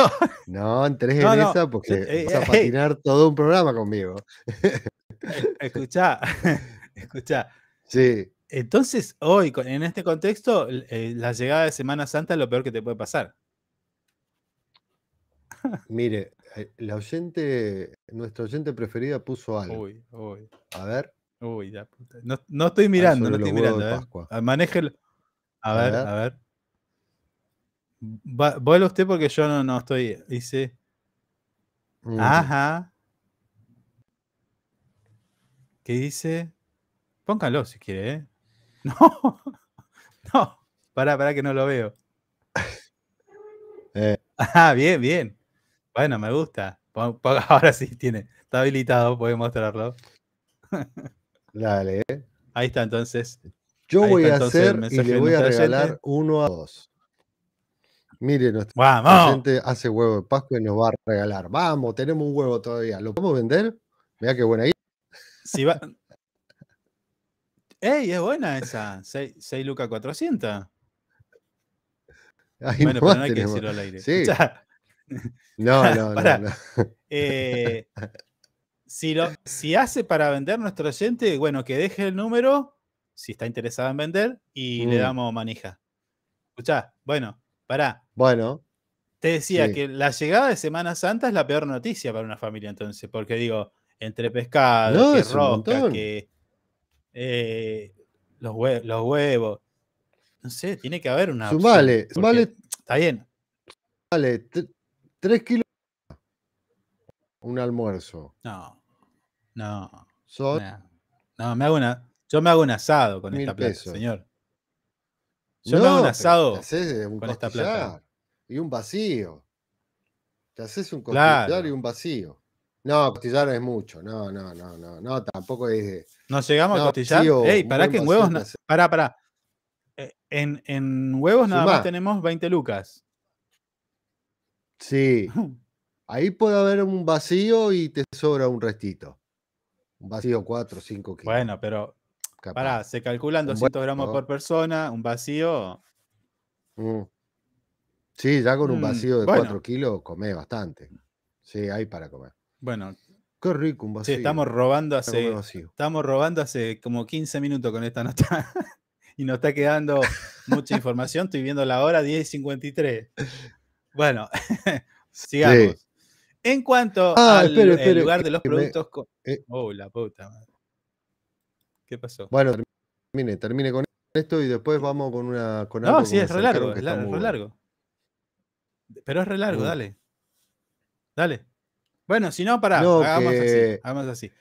no, en tres en esa porque eh, vas a eh, patinar todo un programa conmigo. Escucha, escucha. Sí. Entonces, hoy, en este contexto, eh, la llegada de Semana Santa es lo peor que te puede pasar. Mire, la oyente, nuestra oyente preferida puso algo. Uy, uy. A ver. Uy, ya puta. No, estoy mirando, no estoy mirando. ¿eh? Manéjelo. A, ver, a ver. vuelve usted porque yo no, no estoy. Dice. Mm. Ajá. ¿Qué dice? Póngalo si quiere, ¿eh? No. No. Pará, pará que no lo veo. Eh. Ah, bien, bien. Bueno, me gusta. Ahora sí tiene. Está habilitado, puede mostrarlo. Dale. Eh. Ahí está entonces. Yo voy a hacer y le voy a regalar uno a dos. Mire, nuestra gente hace huevo de Pascua y nos va a regalar. Vamos, tenemos un huevo todavía. ¿Lo podemos vender? Mira qué buena idea. Si va... ¡Ey, es buena esa! 6, lucas 400. bueno, pero no hay que decirlo al aire. Sí. No, no, no, eh, si, lo, si hace para vender nuestro oyente, bueno, que deje el número, si está interesado en vender, y le mm. damos manija. Escuchá, bueno, pará. Bueno. Te decía que la llegada de Semana Santa es la peor noticia para una familia, entonces, porque digo, entre pescado, que roca, que eh, los, los, huevos, no sé, tiene que haber una. Sumale, sumale. Está bien. Vale, Tres kilos. Un almuerzo. No. No. No, me hago una. Yo me hago un asado con esta plata, señor. Yo me hago un asado con esta plata. Y un vacío. Te haces un costillar y un vacío. No, costillar es mucho. No, no, no, no. No, tampoco es de. ¿Nos llegamos a costillar? Ey, pará que en huevos. No... Pará, pará. Eh, en, en huevos nada más tenemos 20 lucas. Sí. Ahí puede haber un vacío y te sobra un restito. Un vacío 4 o 5 kilos. Bueno, pero pará, se calculan 200 gramos por persona, un vacío. Mm. Sí, ya con un mm, vacío de 4 kilos comé bastante. Sí, hay para comer. Bueno. Qué rico un vacío. Sí, estamos robando hace. Estamos robando hace como 15 minutos con esta nota. y nos está quedando mucha información. Estoy viendo la hora 10.53. Bueno, sigamos. En cuanto ah, al lugar de los productos. Eh. Oh, la puta madre. ¿Qué pasó? Bueno, termine, termine con esto y después vamos con una. Con no, sí, es re largo, es re largo. Pero es re largo, mm. dale. Dale. Bueno, si no, pará, hagamos así. Hagamos así.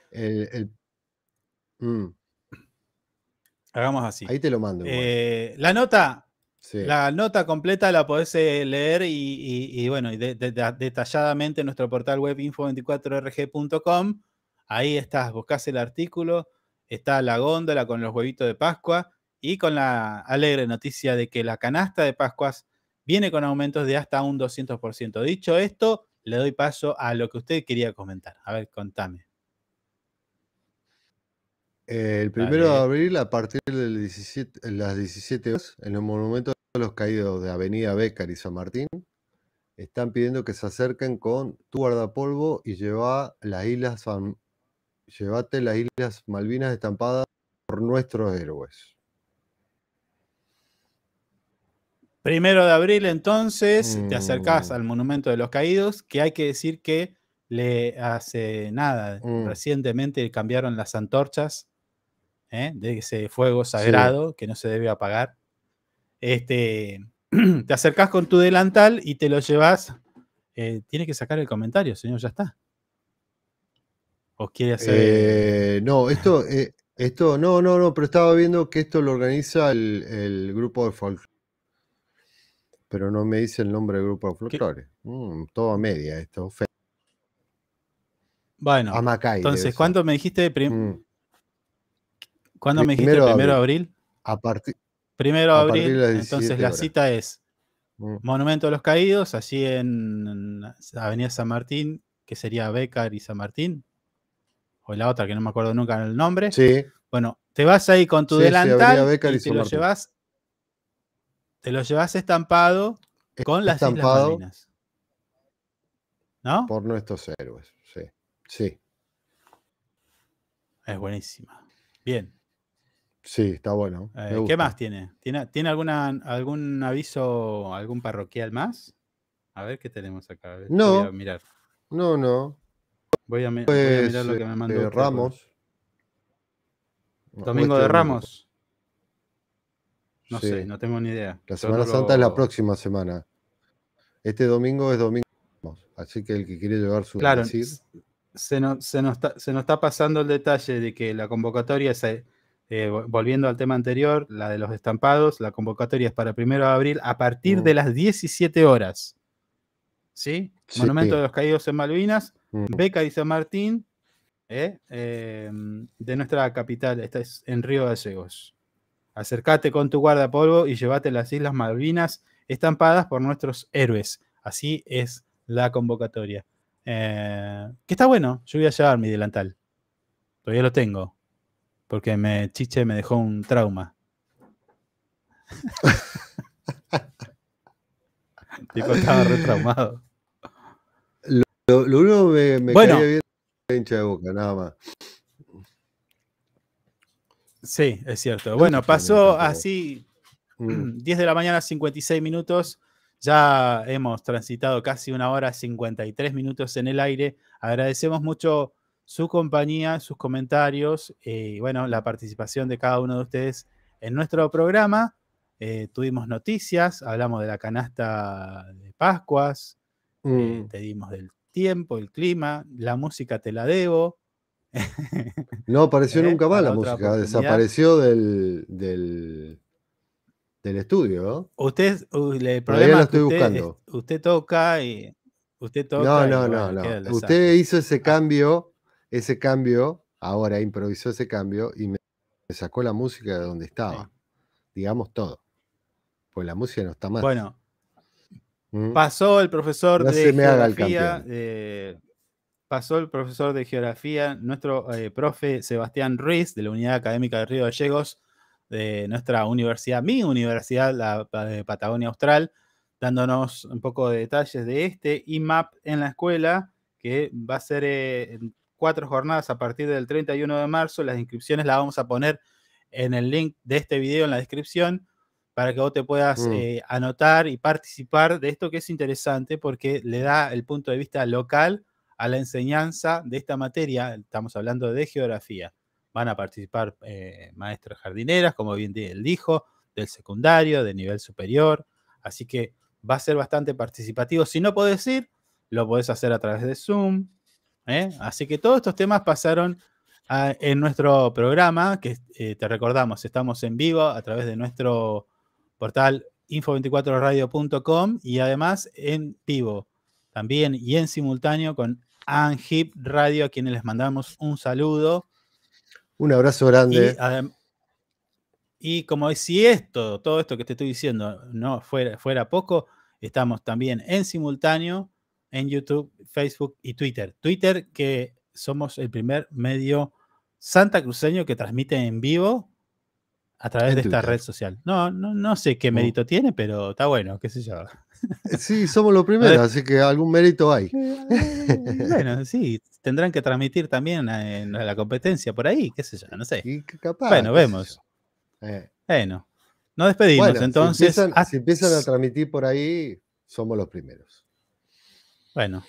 Mm. Hagamos así. Ahí te lo mando. Eh, la nota la nota completa la podés eh, leer y, bueno, detalladamente en nuestro portal web info24rg.com. Ahí estás, buscas el artículo, está la góndola con los huevitos de Pascua y con la alegre noticia de que la canasta de Pascuas viene con aumentos de hasta un 200%. Dicho esto, le doy paso a lo que usted quería comentar. A ver, contame. El primero de abril, a partir de las 17 horas, en el Monumento de los Caídos de Avenida Bécar y San Martín, están pidiendo que se acerquen con tu guardapolvo y lleva las islas llévate las Islas Malvinas estampadas por nuestros héroes. Primero de abril, entonces, te acercás mm. al Monumento de los Caídos, que hay que decir que le hace nada. Mm. Recientemente cambiaron las antorchas ¿eh? de ese fuego sagrado que no se debe apagar. Este, te acercás con tu delantal y te lo llevas eh, tiene que sacar el comentario, señor, ya está. ¿O quiere hacer.? Eh, no, esto, esto, no, no, no, pero estaba viendo que esto lo organiza el, grupo de folclore. Pero no me dice el nombre del grupo de folclore. Mm, todo a media esto. Bueno, entonces, ¿cuándo me dijiste? Mm. ¿Cuándo me dijiste? ¿Primero de abril? A partir. Primero de abril. Entonces la cita es mm. Monumento de los Caídos, allí en Avenida San Martín, que sería Becar y San Martín. O la otra, que no me acuerdo nunca el nombre. Sí. Bueno, te vas ahí con tu delantal y, te lo llevas. Te lo llevas estampado con las Islas Malvinas. ¿No? Por nuestros héroes. Sí. Es buenísima. Bien. Sí, está bueno. Eh, ¿Qué más tiene? ¿Tiene, ¿tiene alguna, algún aviso, algún parroquial más? A ver qué tenemos acá. no. Voy a mirar. No, no. Voy a, pues, mirar lo que me mandó. Eh, Ramos. Domingo de Ramos. No sé, no tengo ni idea. La Semana Santa es la próxima semana. Este domingo es domingo. Así que el que quiere llevar su claro, se nos, se, nos está, pasando el detalle de que la convocatoria, es, eh, volviendo al tema anterior, la de los estampados, la convocatoria es para el primero de abril a partir de mm. las 17 horas. ¿Sí? Monumento de los Caídos en Malvinas, mm. Beca y San Martín, eh, em, de nuestra capital, esta es en Río Gallegos. Acércate con tu guardapolvo y llévate las Islas Malvinas estampadas por nuestros héroes. Así es la convocatoria. Eh, que está bueno, yo voy a llevar mi delantal. Todavía lo tengo. Porque me Chiche me dejó un trauma. El tipo estaba retraumado. Lo, lo único me, me bueno, bien hincha de boca, nada más. Sí, es cierto. Bueno, pasó así 10 mm. de la mañana, 56 minutos. Ya hemos transitado casi una hora 53 minutos en el aire. Agradecemos mucho su compañía, sus comentarios eh, y bueno, la participación de cada uno de ustedes en nuestro programa. Eh, tuvimos noticias, hablamos de la canasta de Pascuas, eh, mm. te dimos del tiempo, el clima, la música te la debo. No apareció nunca más la música, desapareció del, del estudio, ¿no? Usted, el problema estoy buscando. Usted, toca y usted toca. No, no, no, no. Usted hizo ese cambio, ese cambio, ahora improvisó ese cambio y me sacó la música de donde estaba. Digamos todo. Pues la música no está mal. Bueno, ¿Mm? pasó el profesor de geografía. Eh, pasó el profesor de geografía, nuestro eh, profe Sebastián Ruiz, de la Unidad Académica de Río Gallegos, de nuestra universidad, mi universidad, la de Patagonia Austral, dándonos un poco de detalles de este IMAP en la escuela, que va a ser eh, cuatro jornadas a partir del 31 de marzo. Las inscripciones las vamos a poner en el link de este video en la descripción para que vos te puedas mm. eh, anotar y participar de esto que es interesante porque le da el punto de vista local a la enseñanza de esta materia. Estamos hablando de geografía van a participar eh, maestras jardineras, como bien él dijo, del secundario, de nivel superior. Así que va a ser bastante participativo. Si no puedes ir, lo puedes hacer a través de Zoom. ¿Eh? Así que todos estos temas pasaron en nuestro programa, que eh, te recordamos, estamos en vivo a través de nuestro portal info24radio.com y además en vivo también y en simultáneo con Anhip Radio, a quienes les mandamos un saludo un abrazo grande. Y, como si esto, todo esto que te estoy diciendo, no fuera, fuera poco, estamos también en simultáneo en YouTube, Facebook y Twitter. Twitter, que somos el primer medio santa cruceño que transmite en vivo a través de esta red social. No, no, no sé qué mérito tiene, pero está bueno, qué sé yo. Eh, sí, somos los primeros, así que algún mérito hay. Bueno, sí, tendrán que transmitir también en la competencia por ahí, qué sé yo, no sé. bueno, vemos. Eh. Bueno, nos despedimos entonces. Si empiezan, a transmitir por ahí, somos los primeros. Bueno.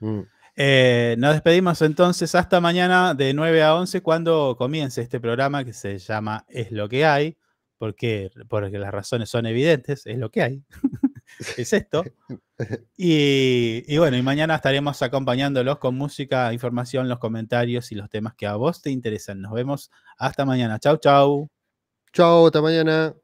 Mm. Eh, nos despedimos entonces hasta mañana de 9 a 11 cuando comience este programa que se llama Es lo que hay, porque, porque las razones son evidentes, es lo que hay, es esto. Y, y, bueno, y mañana estaremos acompañándolos con música, información, los comentarios y los temas que a vos te interesan. Nos vemos hasta mañana. Chau, chau. Chau, hasta mañana.